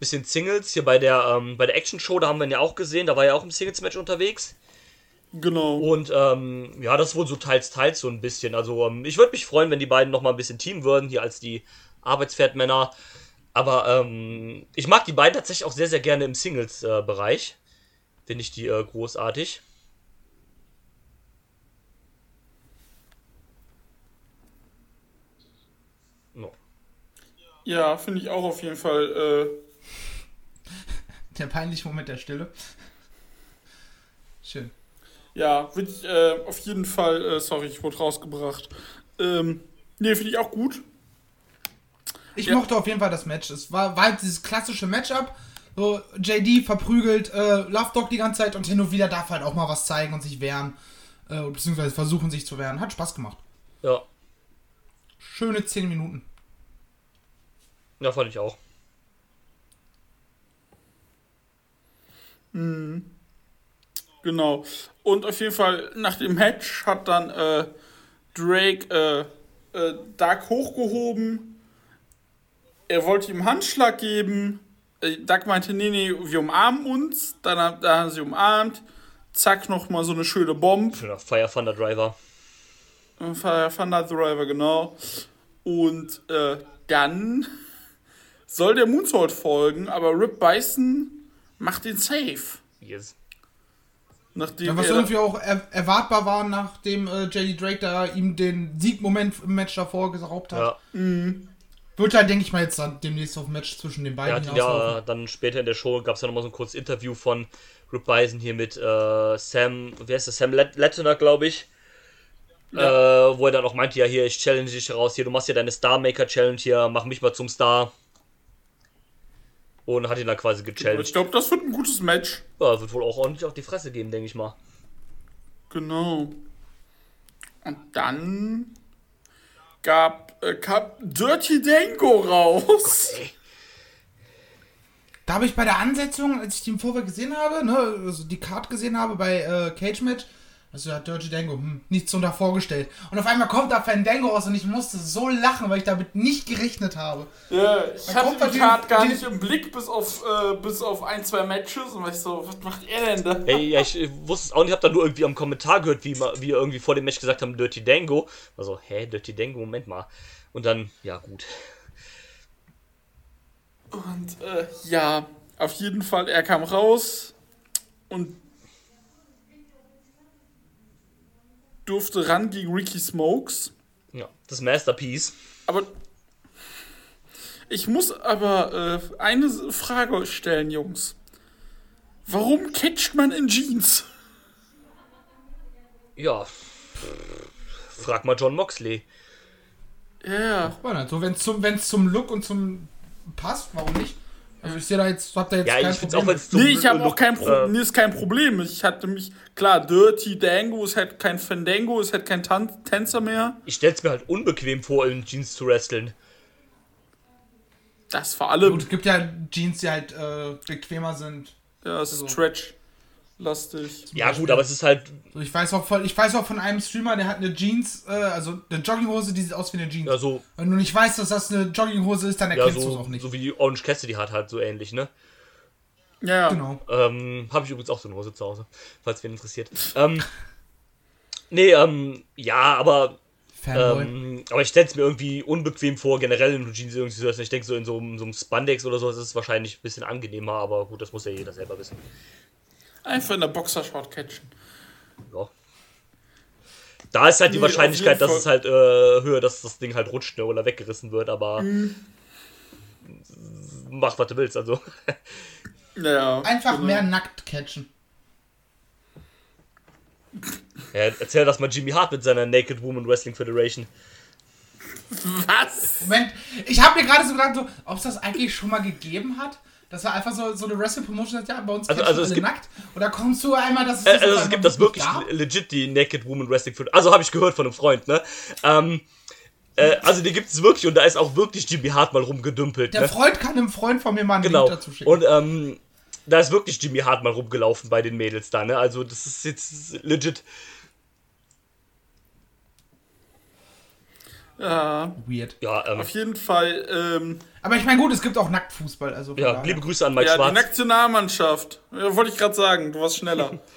bisschen Singles. Hier bei der, ähm, bei der Action Show, da haben wir ihn ja auch gesehen. Da war er auch im Singles-Match unterwegs. Genau. Und ähm, ja, das ist wohl so teils, teils so ein bisschen. Also ähm, ich würde mich freuen, wenn die beiden noch mal ein bisschen Team würden, hier als die Arbeitspferdmänner. Aber ähm, ich mag die beiden tatsächlich auch sehr, sehr gerne im Singles-Bereich. Finde ich die äh, großartig. No. Ja, finde ich auch auf jeden Fall. Äh, Der peinliche Moment der Stille. Schön. Ja, würde ich äh, auf jeden Fall. Äh, sorry, ich wurde rausgebracht. Ähm, nee, finde ich auch gut. Ich Ja. mochte auf jeden Fall das Match. Es war, war halt dieses klassische Matchup. So, JD verprügelt äh, Love Dog die ganze Zeit und hin und wieder darf halt auch mal was zeigen und sich wehren. Äh, beziehungsweise versuchen sich zu wehren. Hat Spaß gemacht. Ja, Schöne 10 Minuten. ja, fand ich auch. Genau. Und auf jeden Fall nach dem Match hat dann äh, Drake äh, äh, Doug hochgehoben. Er wollte ihm Handschlag geben. Äh, Doug meinte, nee, nee, wir umarmen uns. Dann, haben- dann haben sie umarmt. Zack, nochmal so eine schöne Bombe. Schöner Fire Thunder Driver. Fire Thunder Driver, genau. Und äh, dann soll der Moonsault folgen, aber Rip Bison macht den Safe. Yes. Nachdem Ja, was irgendwie auch er erwartbar war, nachdem äh, JD Drake da ihm den Siegmoment im Match davor geraubt hat. Ja, Wird halt, denke ich mal, jetzt dann demnächst auf ein Match zwischen den beiden hinauslaufen. ja dann später in der Show gab es ja nochmal so ein kurzes Interview von Rip Bison hier mit äh, Sam, wer ist das? Sam Let glaube ich. Äh, wo er dann auch meinte, ja hier, ich challenge dich raus, hier, du machst ja deine Star Maker Challenge hier, mach mich mal zum Star. Und hat ihn dann quasi Ich gechallenged. glaube, das wird ein gutes Match. Ja, wird wohl auch ordentlich auf die Fresse geben, denke ich mal. Genau. Und dann gab, äh, kam Dirty Dango raus. Ey, Da habe ich bei der Ansetzung, als ich die im Vorfeld gesehen habe, ne, also die Card gesehen habe bei äh, Cage Match, Also hat Dirty Dango, hm, nichts so vorgestellt. Und auf einmal kommt da Fandango raus und ich musste so lachen, weil ich damit nicht gerechnet habe. Ja, ich Da hatte die Card gar nicht im Blick, bis auf, äh, bis auf ein, zwei Matches. Und war ich so, was macht er denn da? Ey, ja, ich wusste es auch nicht, hab da nur irgendwie am Kommentar gehört, wie, wie irgendwie vor dem Match gesagt haben, Dirty Dango. Also, hä, Dirty Dango, Moment mal. Und dann, ja gut. Und äh, ja, auf jeden Fall, er kam raus und durfte ran gegen Ricky Smokes. Ja, das Masterpiece. Aber ich muss aber äh, eine Frage stellen, Jungs. Warum catcht man in Jeans? Ja. Frag mal John Moxley. Ja, Also wenn es zum, wenn's zum Look und zum passt, warum nicht? Also ich sehe da jetzt, hab da jetzt Ja, kein ich auch, Problem. wenn es zum nee, ich habe auch kein, Pro äh, nee, ist kein Problem. Ich hatte mich, klar, Dirty Dango ist halt kein Fandango, ist halt kein Tan Tänzer mehr. Ich stell's mir halt unbequem vor, in Jeans zu wresteln. Das vor allem, Gut, es gibt ja Jeans, die halt äh, bequemer sind. ja, also- Stretch-lastig. Ja, Beispiel. gut, aber es ist halt, So, ich, weiß auch von, ich weiß auch von einem Streamer, der hat eine Jeans, äh, also eine Jogginghose, die sieht aus wie eine Jeans. ja, so, Wenn du nicht weißt, dass das eine Jogginghose ist, dann ja, erkennst du es so, auch nicht. so wie Orange Cassidy hat halt so ähnlich, ne? Ja, ja. genau. Ähm, habe ich übrigens auch so eine Hose zu Hause, falls wen interessiert. Ähm, nee, ähm, ja, aber Fanboy. Ähm, aber ich stelle es mir irgendwie unbequem vor, generell in Jeans irgendwie zu essen. Ich denke, so in so, einem- so einem Spandex oder so ist es wahrscheinlich ein bisschen angenehmer, aber gut, das muss ja jeder selber wissen. Einfach in der Boxershort catchen. Ja. Da ist halt die Nee, Wahrscheinlichkeit, dass es halt äh, höher, dass das Ding halt rutscht ne, oder weggerissen wird, aber Mhm. mach, was du willst, also. Ja, Einfach genau. mehr nackt catchen. Ja, erzähl das mal Jimmy Hart mit seiner Naked Woman Wrestling Federation. Was? Moment, ich habe mir gerade so gedacht, so, ob es das eigentlich schon mal gegeben hat. Das war einfach so, so eine Wrestling-Promotion, ja, bei uns Also- also es gibt- nackt. Und da kommst du einmal, dass es Äh, also es gibt das wirklich gab. legit, die Naked Woman Wrestling. Also habe ich gehört von einem Freund, ne? Ähm, äh, also die gibt es wirklich und da ist auch wirklich Jimmy Hart mal rumgedümpelt, Der ne? Freund kann einem Freund von mir mal einen Genau. Link dazu schicken. Und ähm, da ist wirklich Jimmy Hart mal rumgelaufen bei den Mädels da, ne? Also das ist jetzt legit. Ja, Weird. Ja, ähm, auf jeden Fall, ähm, Aber ich meine, gut, es gibt auch Nacktfußball. Also ja daher. liebe Grüße an Mike ja, die Schwarz. Nationalmannschaft. Ja, wollte ich gerade sagen, du warst schneller.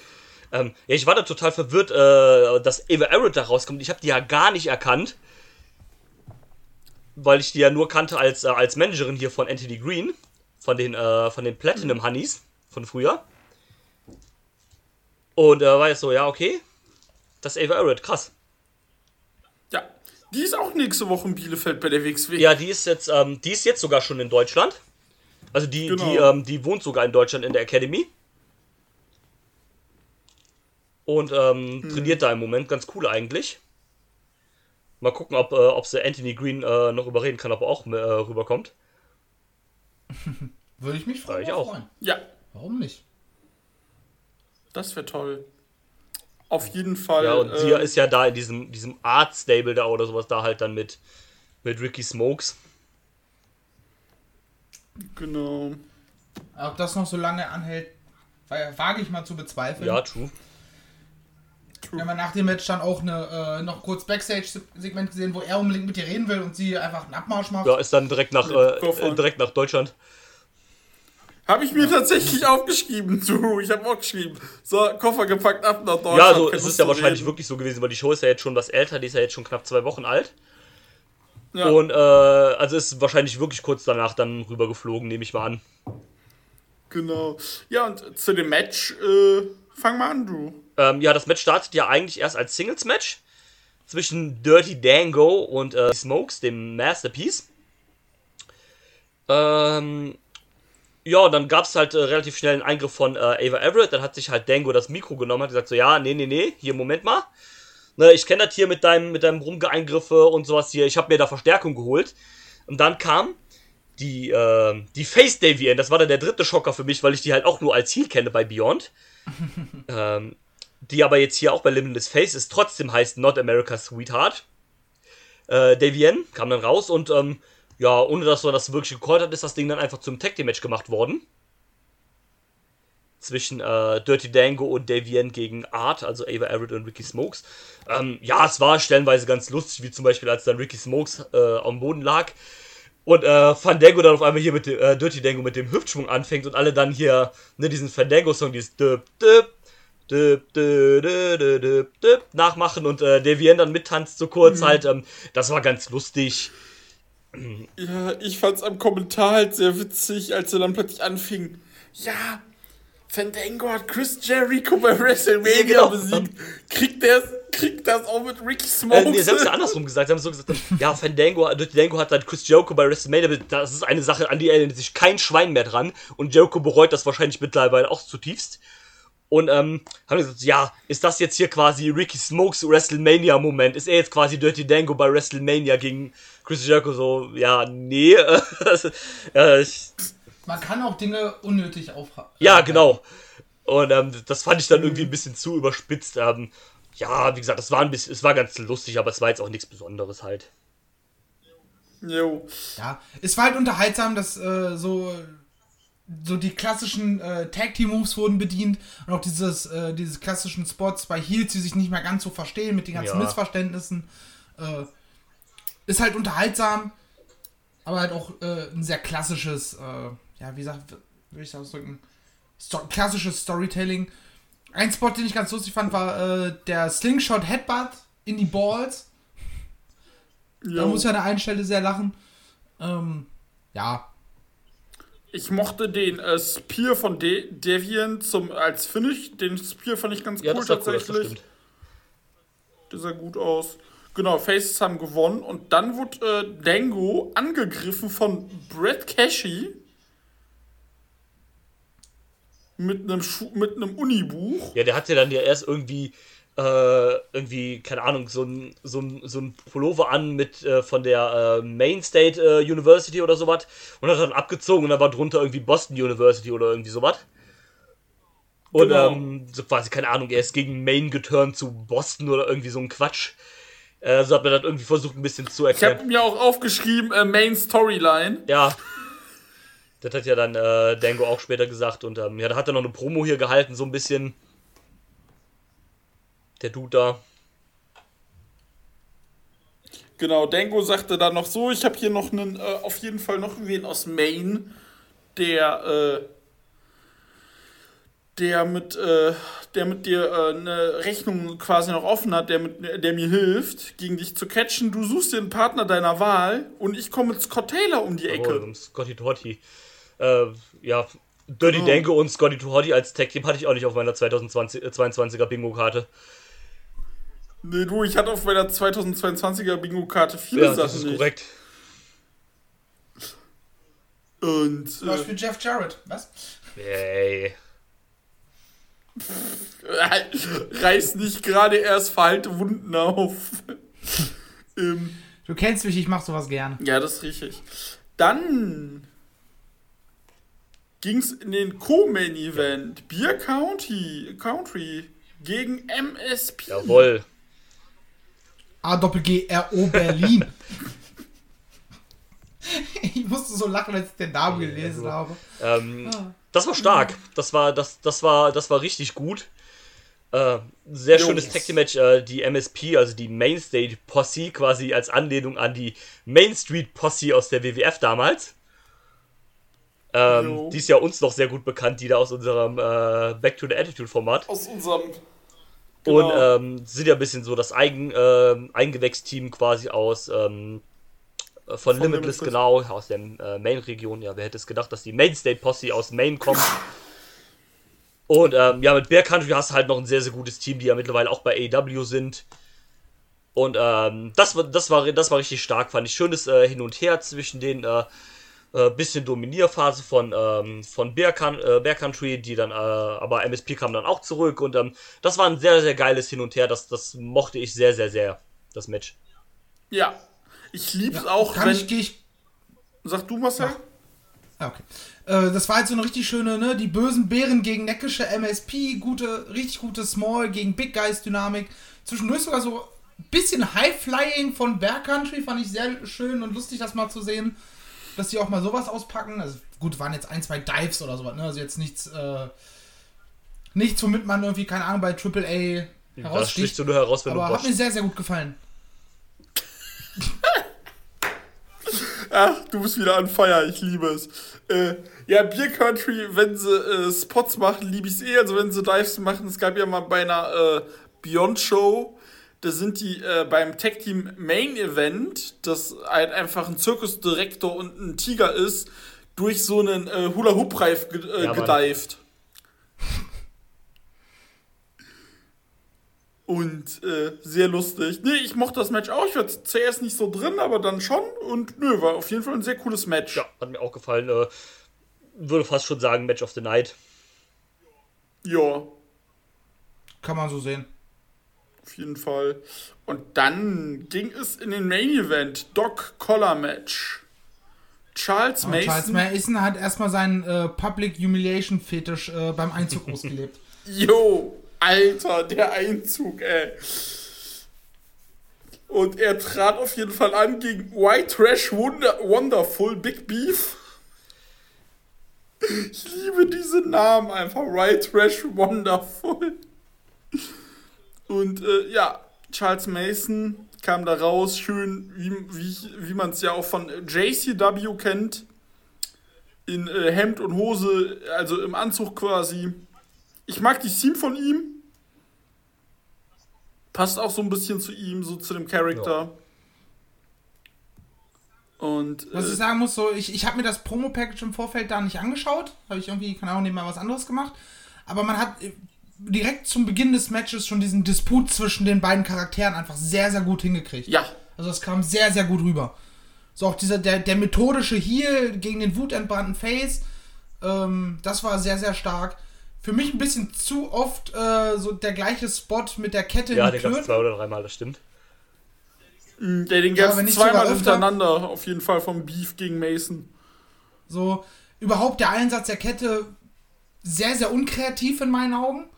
Ähm, ja, ich war da total verwirrt, äh, dass Eva Arrett da rauskommt. Ich habe die ja gar nicht erkannt. Weil ich die ja nur kannte als, äh, als Managerin hier von Anthony Green. Von den, äh, von den Platinum Honeys von früher. Und äh, war jetzt so, ja, okay. Das ist Ava Arrett, krass. Die ist auch nächste Woche in Bielefeld bei der WXW. Ja, die ist jetzt, ähm, die ist jetzt sogar schon in Deutschland. Also die, Genau. die, ähm, die wohnt sogar in Deutschland in der Academy. Und ähm, trainiert da im Moment ganz cool eigentlich. Mal gucken, ob, äh, ob sie Anthony Green äh, noch überreden kann, ob er auch äh, rüberkommt. Würde ich mich freuen. ich auch. freuen. Ja, Warum nicht? das wäre toll. Auf jeden Fall. Ja, und sie äh, ist ja da in diesem, diesem Art Stable da oder sowas da halt dann mit, mit Ricky Smokes. Genau. Ob das noch so lange anhält, wa- wage ich mal zu bezweifeln. Ja, true. Wir haben ja nach dem Match dann auch eine, äh, noch kurz Backstage-Segment gesehen, wo er unbedingt mit ihr reden will und sie einfach einen Abmarsch macht. Ja, ist dann direkt nach, äh, äh, direkt nach Deutschland. Habe ich mir tatsächlich aufgeschrieben, du. Ich habe auch geschrieben. So, Koffer gepackt ab nach Deutschland. Ja, also keine es ist ja wahrscheinlich reden. wirklich so gewesen, weil die Show ist ja jetzt schon was älter, die ist ja jetzt schon knapp zwei Wochen alt. Ja, Und äh, also ist wahrscheinlich wirklich kurz danach dann rübergeflogen, nehme ich mal an. genau. Ja, und zu dem Match, äh, fang mal an, du. Ähm, ja, das Match startet ja eigentlich erst als Singles-Match zwischen Dirty Dango und äh, Smokes, dem Masterpiece. Ähm, ja, und dann gab es halt äh, relativ schnell einen Eingriff von äh, Ava Everett. Dann hat sich halt Dango das Mikro genommen, hat gesagt so, ja, nee, nee, nee, hier, Moment mal. Ne, ich kenne das hier mit deinem, mit deinem Rumgeeingriffe und sowas hier. Ich habe mir da Verstärkung geholt. Und dann kam die, äh, die Face Davian. Das war dann der dritte Schocker für mich, weil ich die halt auch nur als Heel kenne bei Beyond. ähm, die aber jetzt hier auch bei Limitless Face ist, trotzdem heißt Not America's Sweetheart. Äh, Davian kam dann raus und ähm, ja, ohne dass man das wirklich gecallt hat, ist das Ding dann einfach zum Tag Team Match gemacht worden. Zwischen äh, Dirty Dango und Devian gegen Art, also Ava Everett und Ricky Smokes. Ähm, ja, es war stellenweise ganz lustig, wie zum Beispiel, als dann Ricky Smokes äh, am Boden lag und äh, Fandango dann auf einmal hier mit dem, äh, Dirty Dango mit dem Hüftschwung anfängt und alle dann hier, ne, diesen Fandango-Song, dieses düb, düb, düb, düb, düb, düb, düb, nachmachen und äh, Devian dann mittanzt so kurz mhm. halt. Ähm, das war ganz lustig. Ja, ich fand's am Kommentar halt sehr witzig, als er dann plötzlich anfing. Ja, Fandango hat Chris Jericho bei WrestleMania ja, genau. besiegt. Kriegt der kriegt das auch mit Ricky Smokes? Äh, nee, sie haben es ja andersrum gesagt. Sie haben so gesagt, ja, Fandango, Fandango hat dann Chris Jericho bei WrestleMania. Das ist eine Sache, an die erinnert sich kein Schwein mehr dran. Und Jericho bereut das wahrscheinlich mittlerweile auch zutiefst. Und ähm, haben gesagt, ja, ist das jetzt hier quasi Ricky Smokes WrestleMania-Moment? Ist er jetzt quasi Dirty Dango bei WrestleMania gegen Chris Jericho? So, ja, nee. ja, ich, Man kann auch Dinge unnötig aufhaben. Ja, genau. Und ähm, das fand ich dann irgendwie ein bisschen zu überspitzt. Ähm, ja, wie gesagt, das war ein bisschen, es war ganz lustig, aber es war jetzt auch nichts Besonderes halt. Jo. Ja, es war halt unterhaltsam, dass äh, so so die klassischen äh, Tag Team Moves wurden bedient und auch dieses äh, dieses klassischen Spots bei Heels, die sich nicht mehr ganz so verstehen mit den ganzen ja. Missverständnissen, äh, ist halt unterhaltsam, aber halt auch äh, ein sehr klassisches, äh, ja wie gesagt, würde ich ausdrücken, Sto klassisches Storytelling. Ein Spot, den ich ganz lustig fand, war äh, der Slingshot Headbutt in die Balls. Jo. Da muss ich an der einen Stelle sehr lachen. Ähm, ja, ich mochte den äh, Spear von De Devian zum, als Finish. Den Spear fand ich ganz ja, cool tatsächlich. Cool, das, sah gut aus. Genau, Faces haben gewonnen und dann wurde äh, Dango angegriffen von Brett Cashy mit einem mit einem Unibuch. Ja, der hat ja dann ja erst irgendwie äh, irgendwie, keine Ahnung, so ein, so ein, so ein Pullover an mit äh, von der äh, Main State äh, University oder sowas und hat dann abgezogen und da war drunter irgendwie Boston University oder irgendwie sowas. Und genau. ähm, so quasi, keine Ahnung, er ist gegen Maine geturnt zu Boston oder irgendwie so ein Quatsch. Äh, so hat man dann irgendwie versucht, ein bisschen zu erklären. Ich habe mir auch aufgeschrieben, äh, Main Storyline. Ja. Das hat ja dann Dango auch später gesagt. Und ähm, ja, da hat er noch eine Promo hier gehalten, so ein bisschen der Dude da. Genau, Dango sagte dann noch so, ich habe hier noch einen, äh, auf jeden Fall noch wen aus Maine, der, äh, der mit, äh, der mit dir äh, eine Rechnung quasi noch offen hat, der, mit, der mir hilft, gegen dich zu catchen. Du suchst dir einen Partner deiner Wahl und ich komme mit Scott Taylor um die Ecke. Oh, Scotty Totti. Äh, ja, Dirty genau. Dango und Scotty Totti als Tag-Team hatte ich auch nicht auf meiner 2022er Bingo-Karte. Nee, du, ich hatte auf meiner 2022er Bingo-Karte viele ja, Sachen. Das ist nicht. korrekt. Und. Zum Beispiel äh, Jeff Jarrett, was? Hey. Reiß nicht gerade erst verhalte Wunden auf. ähm, du kennst mich, ich mach sowas gerne. Ja, das ist richtig. Dann ging es in den Co-Main-Event Beer County Country gegen MSP. Jawohl. A-Doppel-G-R-O Berlin. ich musste so lachen, als ich den Namen gelesen also, habe. Ähm, ah. Das war stark. Das war, das, das war, das war richtig gut. Äh, sehr Jungs. schönes Tag Team Match. Äh, die MSP, also die Mainstage Posse, quasi als Anlehnung an die Main Street Posse aus der WWF damals. Ähm, die ist ja uns noch sehr gut bekannt, die da aus unserem äh, Back to the Attitude Format. Aus unserem Genau. Und ähm, sind ja ein bisschen so das Eigen, äh, Eingewächsteam quasi aus ähm, äh, von, von Limitless, Limitless, genau, aus der äh, Main-Region. Ja, wer hätte es gedacht, dass die Main State Posse aus Maine kommt. Und ähm, ja, mit Bear Country hast du halt noch ein sehr, sehr gutes Team, die ja mittlerweile auch bei AEW sind. Und ähm, das, das, war, das war richtig stark, fand ich. Schönes äh, Hin und Her zwischen den äh, äh, bisschen Dominierphase von, ähm, von Bear, äh, Bear, Country, die dann, äh, aber MSP kam dann auch zurück und ähm, das war ein sehr, sehr geiles Hin und Her. Das, das mochte ich sehr, sehr, sehr, das Match. Ja, ich lieb's ja, auch, kann wenn... Ich, ich, Sag du, Marcel? Ja. Ah, okay. Äh, das war halt so eine richtig schöne, ne? Die bösen Bären gegen neckische MSP, gute, richtig gute Small gegen Big Guys Dynamik. Zwischendurch sogar so ein bisschen High-Flying von Bear Country, fand ich sehr schön und lustig, das mal zu sehen dass die auch mal sowas auspacken. Also gut, waren jetzt ein, zwei Dives oder sowas, ne? Also jetzt nichts, äh, Nichts, womit man irgendwie, keine Ahnung, bei AAA Da stichst heraussticht. du nur heraus, wenn Aber du hat mir sehr, sehr gut gefallen. Ach, du bist wieder an Feier, ich liebe es. Äh, ja, Beer Country, wenn sie äh, Spots machen, liebe ich es eh. Also wenn sie Dives machen, es gab ja mal bei einer äh, Beyond Show, da sind die äh, beim Tag Team Main Event, das halt einfach ein Zirkusdirektor und ein Tiger ist, durch so einen äh, Hula Hoop Reif ge äh, Ja, gedived. Und äh, sehr lustig. Nee, ich mochte das Match auch. Ich war zuerst nicht so drin, aber dann schon. Und nö, war auf jeden Fall ein sehr cooles Match. Ja, hat mir auch gefallen. Äh, würde fast schon sagen, Match of the Night. Ja, Kann man so sehen. Auf jeden Fall. Und dann ging es in den Main Event. Doc Collar Match. Charles Und Mason. Charles Mason hat erstmal seinen äh, Public Humiliation Fetisch äh, beim Einzug ausgelebt. Jo, Alter, der Einzug, ey. Und er trat auf jeden Fall an gegen White Trash Wonder Wonderful Big Beef. Ich liebe diesen Namen einfach. White Trash Wonderful. Und äh, ja, Charles Mason kam da raus, schön, wie, wie, wie man es ja auch von JCW kennt. In äh, Hemd und Hose, also im Anzug quasi. Ich mag die Theme von ihm. Passt auch so ein bisschen zu ihm, so zu dem Charakter. Und Was äh, ich sagen muss, so, ich, ich habe mir das Promo-Package im Vorfeld da nicht angeschaut. Habe ich irgendwie, keine Ahnung, nebenbei was anderes gemacht. Aber man hat äh, direkt zum Beginn des Matches schon diesen Disput zwischen den beiden Charakteren einfach sehr, sehr gut hingekriegt. ja, Also das kam sehr, sehr gut rüber. So auch dieser, der, der methodische Heal gegen den wutentbrannten Face, ähm, das war sehr, sehr stark. Für mich ein bisschen zu oft äh, so der gleiche Spot mit der Kette Ja, den gab es zwei oder dreimal, das stimmt. der den gab es zweimal hintereinander, auf jeden Fall vom Beef gegen Mason. So, überhaupt der Einsatz der Kette sehr, sehr unkreativ in meinen Augen.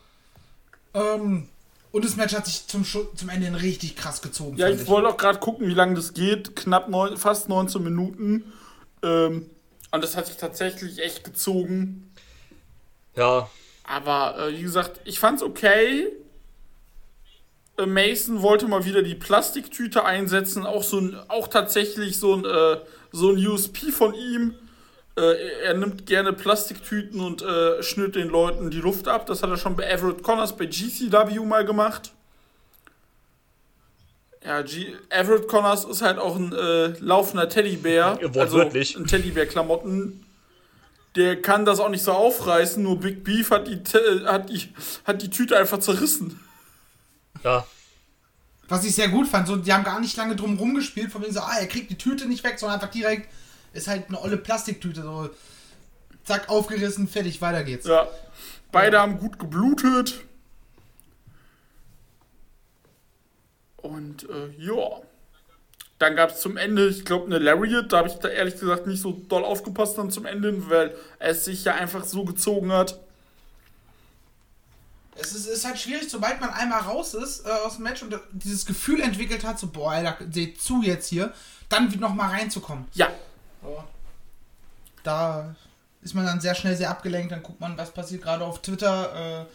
Ähm, und das Match hat sich zum, zum Ende hin richtig krass gezogen. Ja, fand ich wollte auch gerade gucken, wie lange das geht. Knapp neun, fast 19 Minuten. Ähm, und das hat sich tatsächlich echt gezogen. Ja, Aber äh, wie gesagt, ich fand's okay. Äh, Mason wollte mal wieder die Plastiktüte einsetzen, auch so ein, auch tatsächlich so ein, äh, so ein USP von ihm. Äh, er- nimmt gerne Plastiktüten und äh, schnürt den Leuten die Luft ab. Das hat er schon bei Everett Connors bei GCW mal gemacht. Ja, G Everett Connors ist halt auch ein äh, laufender Teddybär. Wortwörtlich. Also ein Teddybär-Klamotten. Der kann das auch nicht so aufreißen, nur Big Beef hat die, Te- hat die, hat die Tüte einfach zerrissen. ja. Was ich sehr gut fand, so, die haben gar nicht lange drum rumgespielt, von wegen so, ah, er kriegt die Tüte nicht weg, sondern einfach direkt, ist halt eine olle Plastiktüte, so, zack, aufgerissen, fertig, weiter geht's. Ja. Beide haben gut geblutet. Und äh, ja. Dann gab es zum Ende, ich glaube, eine Lariat. Da habe ich da ehrlich gesagt nicht so doll aufgepasst dann zum Ende, weil es sich ja einfach so gezogen hat. Es ist, ist halt schwierig, sobald man einmal raus ist äh, aus dem Match und dieses Gefühl entwickelt hat, so, boah, Alter, seht zu jetzt hier, dann nochmal reinzukommen. Ja, So. Da ist man dann sehr schnell sehr abgelenkt, dann guckt man, was passiert gerade auf Twitter, äh,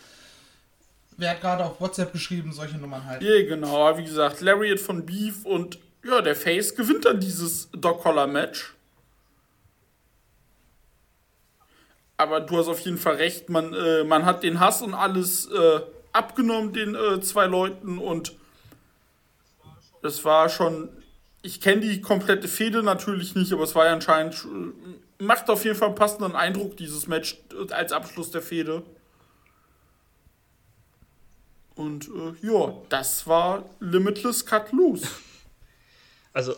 wer hat gerade auf WhatsApp geschrieben, solche Nummern halt. ja genau. Aber Wie gesagt, Lariat von Beef und ja, der Face gewinnt dann dieses Dog Collar Match. Aber du hast auf jeden Fall recht, man, äh, man hat den Hass und alles äh, abgenommen, den äh, zwei Leuten, und das war schon. Ich kenne die komplette Fehde natürlich nicht, aber es war ja anscheinend. Macht auf jeden Fall einen passenden Eindruck, dieses Match äh, als Abschluss der Fehde. Und äh, ja, das war Limitless Cut Loose. Also,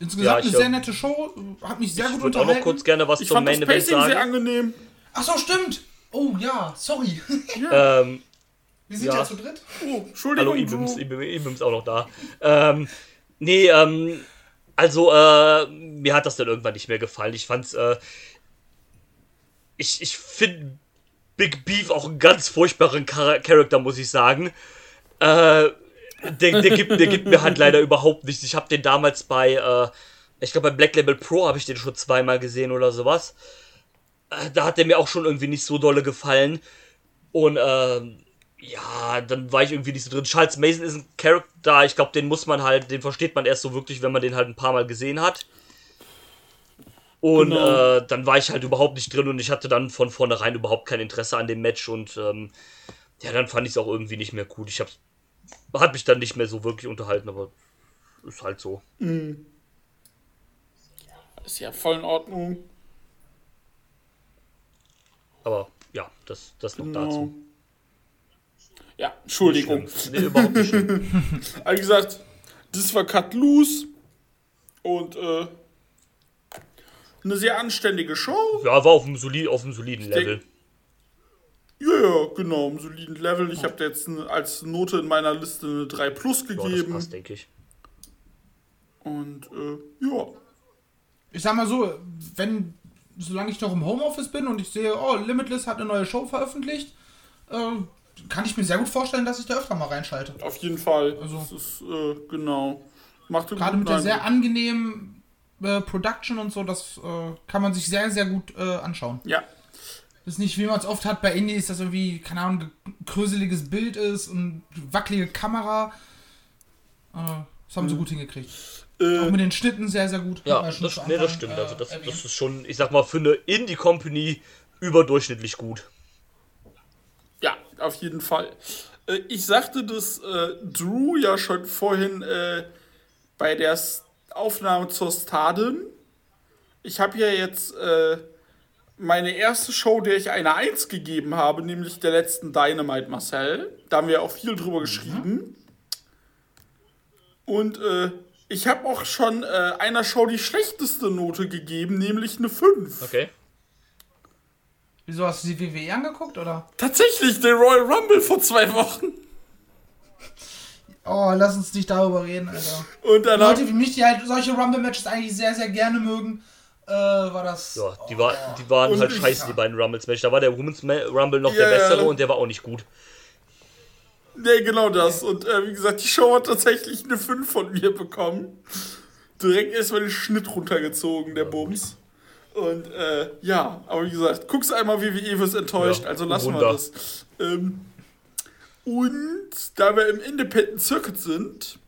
Insgesamt Ja, eine ich, sehr nette Show, hat mich sehr ich gut würde auch noch unterhalten. kurz gerne was Ich zum fand Main das Event Pacing sehr sagen. angenehm. Ach so, stimmt. Oh ja, sorry. Ähm, Wir sind Ja. ja, zu dritt. Oh, Entschuldigung. Hallo. Ibims, Ibims auch noch da. Ähm, nee, ähm, also, äh, mir hat das dann irgendwann nicht mehr gefallen. Ich fand's, äh, ich, ich finde Big Beef auch einen ganz furchtbaren Char Charakter, muss ich sagen. Äh, der, der, gibt, der gibt mir halt leider überhaupt nichts. Ich habe den damals bei, äh, ich glaube bei Black Label Pro habe ich den schon zweimal gesehen oder sowas. Äh, da hat der mir auch schon irgendwie nicht so dolle gefallen. Und ähm, ja, dann war ich irgendwie nicht so drin. Charles Mason ist ein Charakter, ich glaube, den muss man halt, den versteht man erst so wirklich, wenn man den halt ein paar Mal gesehen hat. Und Genau. äh, dann war ich halt überhaupt nicht drin und ich hatte dann von vornherein überhaupt kein Interesse an dem Match und ähm, ja, dann fand ich es auch irgendwie nicht mehr gut. Ich hab's, hat mich dann nicht mehr so wirklich unterhalten, aber ist halt so. Ist ja voll in Ordnung. Aber ja, das, das noch Genau. dazu. Ja, Entschuldigung. Nee, überhaupt nicht. Aber wie gesagt, das war Cut Loose und äh, eine sehr anständige Show. Ja, war auf einem, soli auf einem soliden denk- Level. Ja, ja, genau, im soliden Level. Ich habe da jetzt eine, als Note in meiner Liste eine 3 Plus Ja, das gegeben. passt, denke ich. und äh, ja. Ich sag mal so, wenn, solange ich noch im Homeoffice bin und ich sehe, oh, Limitless hat eine neue Show veröffentlicht, äh, kann ich mir sehr gut vorstellen, dass ich da öfter mal reinschalte. Auf jeden Fall. Also- das ist, äh, genau. Macht Gerade mit der sehr angenehmen äh, Production und so, das äh, kann man sich sehr, sehr gut äh, anschauen. Ja, Das ist nicht, wie man es oft hat bei Indies, dass irgendwie, keine Ahnung, ein kröseliges Bild ist und wackelige Kamera. Äh, das haben sie gut hingekriegt. Auch äh, mit den Schnitten sehr, sehr gut. Ja, das, nee, das stimmt. äh, Also das, das ist schon, ich sag mal, für eine Indie-Company überdurchschnittlich gut. Auf jeden Fall. Äh, ich sagte das äh, Drew ja schon vorhin äh, bei der Aufnahme zur Staden. Ich habe ja jetzt äh, meine erste Show, der ich eine 1 gegeben habe, nämlich der letzten Dynamite Marcel. Da haben wir auch viel drüber geschrieben. Und äh, ich habe auch schon äh, einer Show die schlechteste Note gegeben, nämlich eine 5. Okay. Wieso hast du die WWE angeguckt, oder? Tatsächlich, der Royal Rumble vor zwei Wochen. Oh, lass uns nicht darüber reden, Alter. Und dann Leute wie mich, die halt solche Rumble-Matches eigentlich sehr, sehr gerne mögen, äh, war das. Ja, die, war, die waren halt ich- scheiße, die beiden Rumbles-Match. Da war der Women's Rumble noch Ja, der bessere und der war auch nicht gut. Nee, genau das. Und äh, wie gesagt, die Show hat tatsächlich eine 5 von mir bekommen. Direkt erstmal den Schnitt runtergezogen, der Bums. Und äh, ja, aber wie gesagt, guck's einmal, WWE wirst enttäuscht, Ja, also lassen wir Wunder. das. Ähm, und da wir im Independent Circuit sind,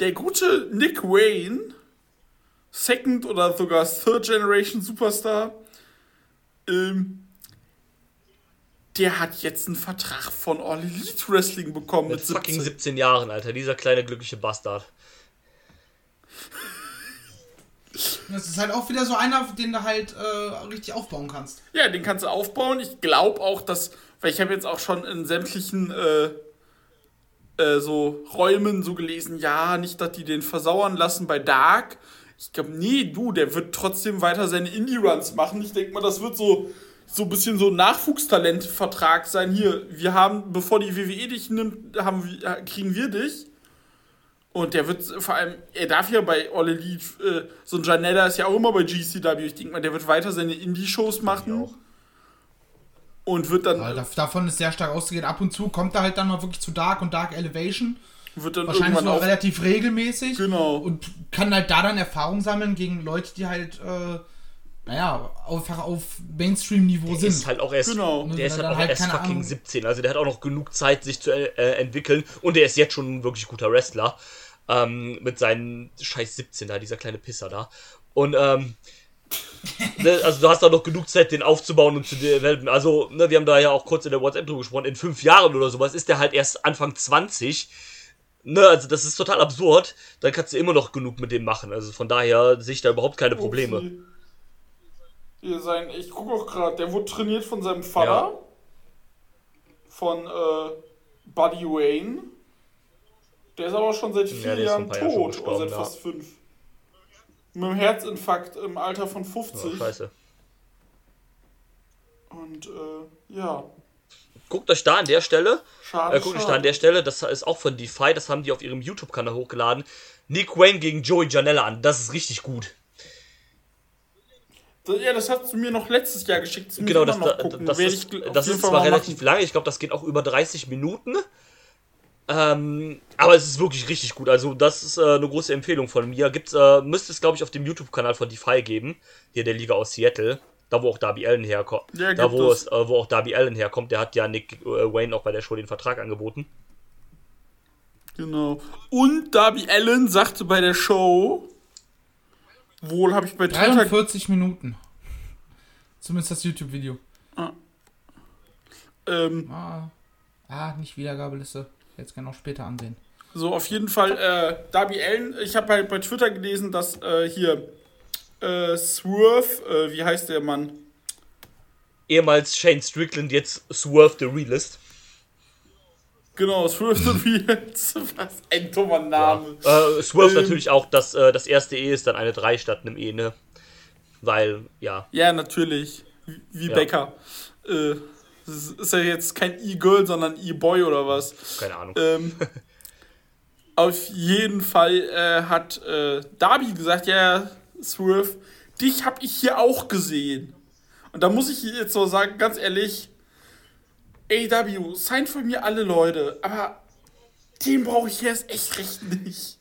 der gute Nick Wayne, Second oder sogar Third Generation Superstar, ähm, der hat jetzt einen Vertrag von All Elite Wrestling bekommen Mit mit fucking 17. 17 Jahren, Alter. Dieser kleine glückliche Bastard. Das ist halt auch wieder so einer, den du halt äh, richtig aufbauen kannst. Ja, den kannst du aufbauen. Ich glaube auch, dass, weil ich habe jetzt auch schon in sämtlichen äh, äh, so Räumen so gelesen, ja, nicht, dass die den versauern lassen bei Dark. Ich glaube, nee, du, der wird trotzdem weiter seine Indie-Runs machen. Ich denke mal, das wird so so ein bisschen so ein Nachwuchstalent-Vertrag sein. Hier, wir haben, bevor die WWE dich nimmt, haben, wir- kriegen wir dich. Und der wird vor allem, er darf ja bei All Elite, äh, so ein Janella ist ja auch immer bei GCW. Ich denke mal, der wird weiter seine Indie-Shows machen. Und wird dann, Weil da- davon ist sehr stark auszugehen. Ab und zu kommt er halt dann mal wirklich zu Dark und Dark Elevation. wird dann Wahrscheinlich sogar auch. relativ regelmäßig. Genau. Und kann halt da dann Erfahrung sammeln gegen Leute, die halt, äh, naja, einfach auf Mainstream-Niveau Der sind. ist halt auch erst, Genau. der ist halt auch halt erst fucking Ahnung- 17. Also der hat auch noch genug Zeit, sich zu äh, entwickeln. Und der ist jetzt schon ein wirklich guter Wrestler. Ähm, mit seinen scheiß 17 da, dieser kleine Pisser da. Und ähm, ne, also du hast auch noch genug Zeit, den aufzubauen und zu developen. Also, ne, wir haben da ja auch kurz in der WhatsApp drüber gesprochen, in fünf Jahren oder sowas ist der halt erst Anfang 20. Ne, also das ist total absurd. Dann kannst du immer noch genug mit dem machen. Also von daher sehe ich da überhaupt keine Probleme. Okay. Hier sein, ich gucke auch gerade, der wurde trainiert von seinem Vater. Ja. Von äh, Buddy Wayne. Der ist aber schon seit vier ein Jahren tot. Oder gestorben, seit ja. fast fünf. Mit einem Herzinfarkt im Alter von Oh, 50. scheiße. Und äh, ja, Guckt euch da an der Stelle schade. Äh, guckt euch da schade. an der Stelle, das ist auch von DeFi, das haben die auf ihrem YouTube-Kanal hochgeladen. Nick Wayne gegen Joey Janella an. Das ist richtig gut. Ja, das hast du mir noch letztes Jahr geschickt. Das Genau, das, das Werde ist, das ist zwar relativ machen. lang, ich glaube, das geht auch über 30 Minuten. Ähm, aber es ist wirklich richtig gut. Also, das ist äh, eine große Empfehlung von mir. Gibt's, äh, müsste es, glaube ich, auf dem YouTube-Kanal von DeFi geben. Hier der Liga aus Seattle. Da, wo auch Darby Allen herkommt. Ja, da, wo, es. es, äh, wo auch Darby Allen herkommt, der hat ja Nick äh, Wayne auch bei der Show den Vertrag angeboten. Genau. Und Darby Allen sagte bei der Show, wohl habe ich bei Twitter 43 Minuten. Zumindest das YouTube-Video. ähm, Ah, ah, nicht Wiedergabeliste. Jetzt kann auch später ansehen. So, auf jeden Fall, äh, Darby Allen, ich habe bei, bei Twitter gelesen, dass äh, hier äh, Swerve, äh, wie heißt der Mann? Ehemals Shane Strickland, jetzt Swerve the Realist. Genau, Swerve the Reals. Was ein dummer Name. Äh, Swerve Ähm. natürlich auch, dass äh, das erste E ist dann eine 3 statt einem E, ne? Weil, ja. Ja, natürlich. Wie, wie Ja. Becker. Äh, das ist ja jetzt kein E-Girl, sondern E-Boy oder was. Keine Ahnung. Ähm, auf jeden Fall äh, hat äh, Darby gesagt, ja, Swerve, dich hab ich hier auch gesehen. Und da muss ich jetzt so sagen, ganz ehrlich, AW, sign von mir alle Leute, aber den brauche ich jetzt echt recht nicht.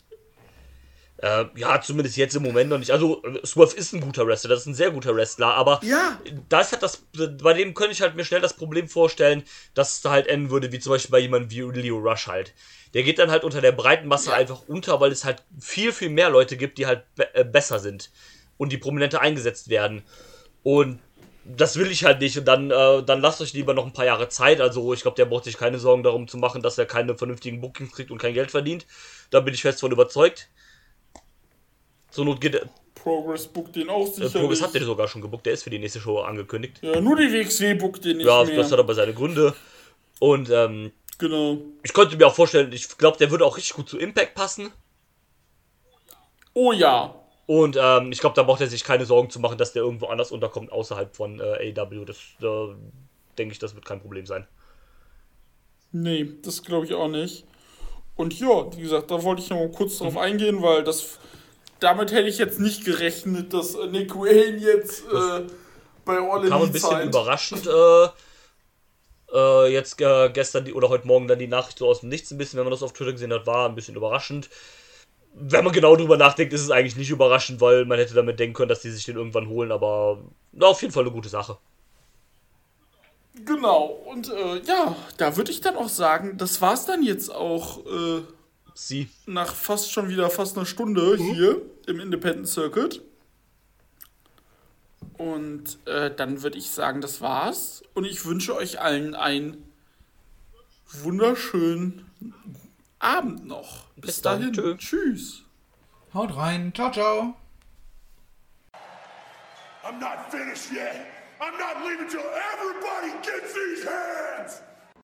Äh, ja, zumindest jetzt im Moment noch nicht. Also, Swerve ist ein guter Wrestler, das ist ein sehr guter Wrestler, aber Ja. das hat das, bei dem könnte ich halt mir schnell das Problem vorstellen, dass es da halt enden würde, wie zum Beispiel bei jemandem wie Leo Rush halt. Der geht dann halt unter der breiten Masse einfach unter, weil es halt viel, viel mehr Leute gibt, die halt be äh, besser sind und die prominenter eingesetzt werden. Und das will ich halt nicht. Und dann, äh, dann lasst euch lieber noch ein paar Jahre Zeit. Also ich glaube, der braucht sich keine Sorgen darum zu machen, dass er keine vernünftigen Bookings kriegt und kein Geld verdient. Da bin ich fest von überzeugt. Zur Not geht er. Progress bookt den auch Äh, sicherlich. Progress hat den sogar schon gebuckt, der ist für die nächste Show angekündigt. ja, nur die WXW bookt den nicht Ja, mehr. das hat aber seine Gründe. Und ähm, genau. ich könnte mir auch vorstellen, ich glaube, der würde auch richtig gut zu Impact passen. Oh ja. Und ähm, ich glaube, da braucht er sich keine Sorgen zu machen, dass der irgendwo anders unterkommt, außerhalb von äh, AW. Das äh, denke ich, das wird kein Problem sein. Nee, das glaube ich auch nicht. Und ja, wie gesagt, da wollte ich noch mal kurz drauf eingehen, weil das damit hätte ich jetzt nicht gerechnet, dass äh, Nick Wayne jetzt äh, bei All Kam ein bisschen signed. überraschend. Äh, äh, jetzt äh, gestern die, oder heute Morgen dann die Nachricht so aus dem Nichts ein bisschen, wenn man das auf Twitter gesehen hat, war ein bisschen überraschend. Wenn man genau drüber nachdenkt, ist es eigentlich nicht überraschend, weil man hätte damit denken können, dass die sich den irgendwann holen, aber na, auf jeden Fall eine gute Sache. Genau, und äh, ja, da würde ich dann auch sagen, das war's dann jetzt auch äh, Sie. nach fast schon wieder fast einer Stunde hier im Independent Circuit. Und äh, dann würde ich sagen, das war's. Und ich wünsche euch allen einen wunderschönen Abend noch. Bis, Bis dann. dahin. Tschö. Tschüss. Haut rein. Ciao, ciao. I'm not finished yet. I'm not leaving till everybody gets these hands.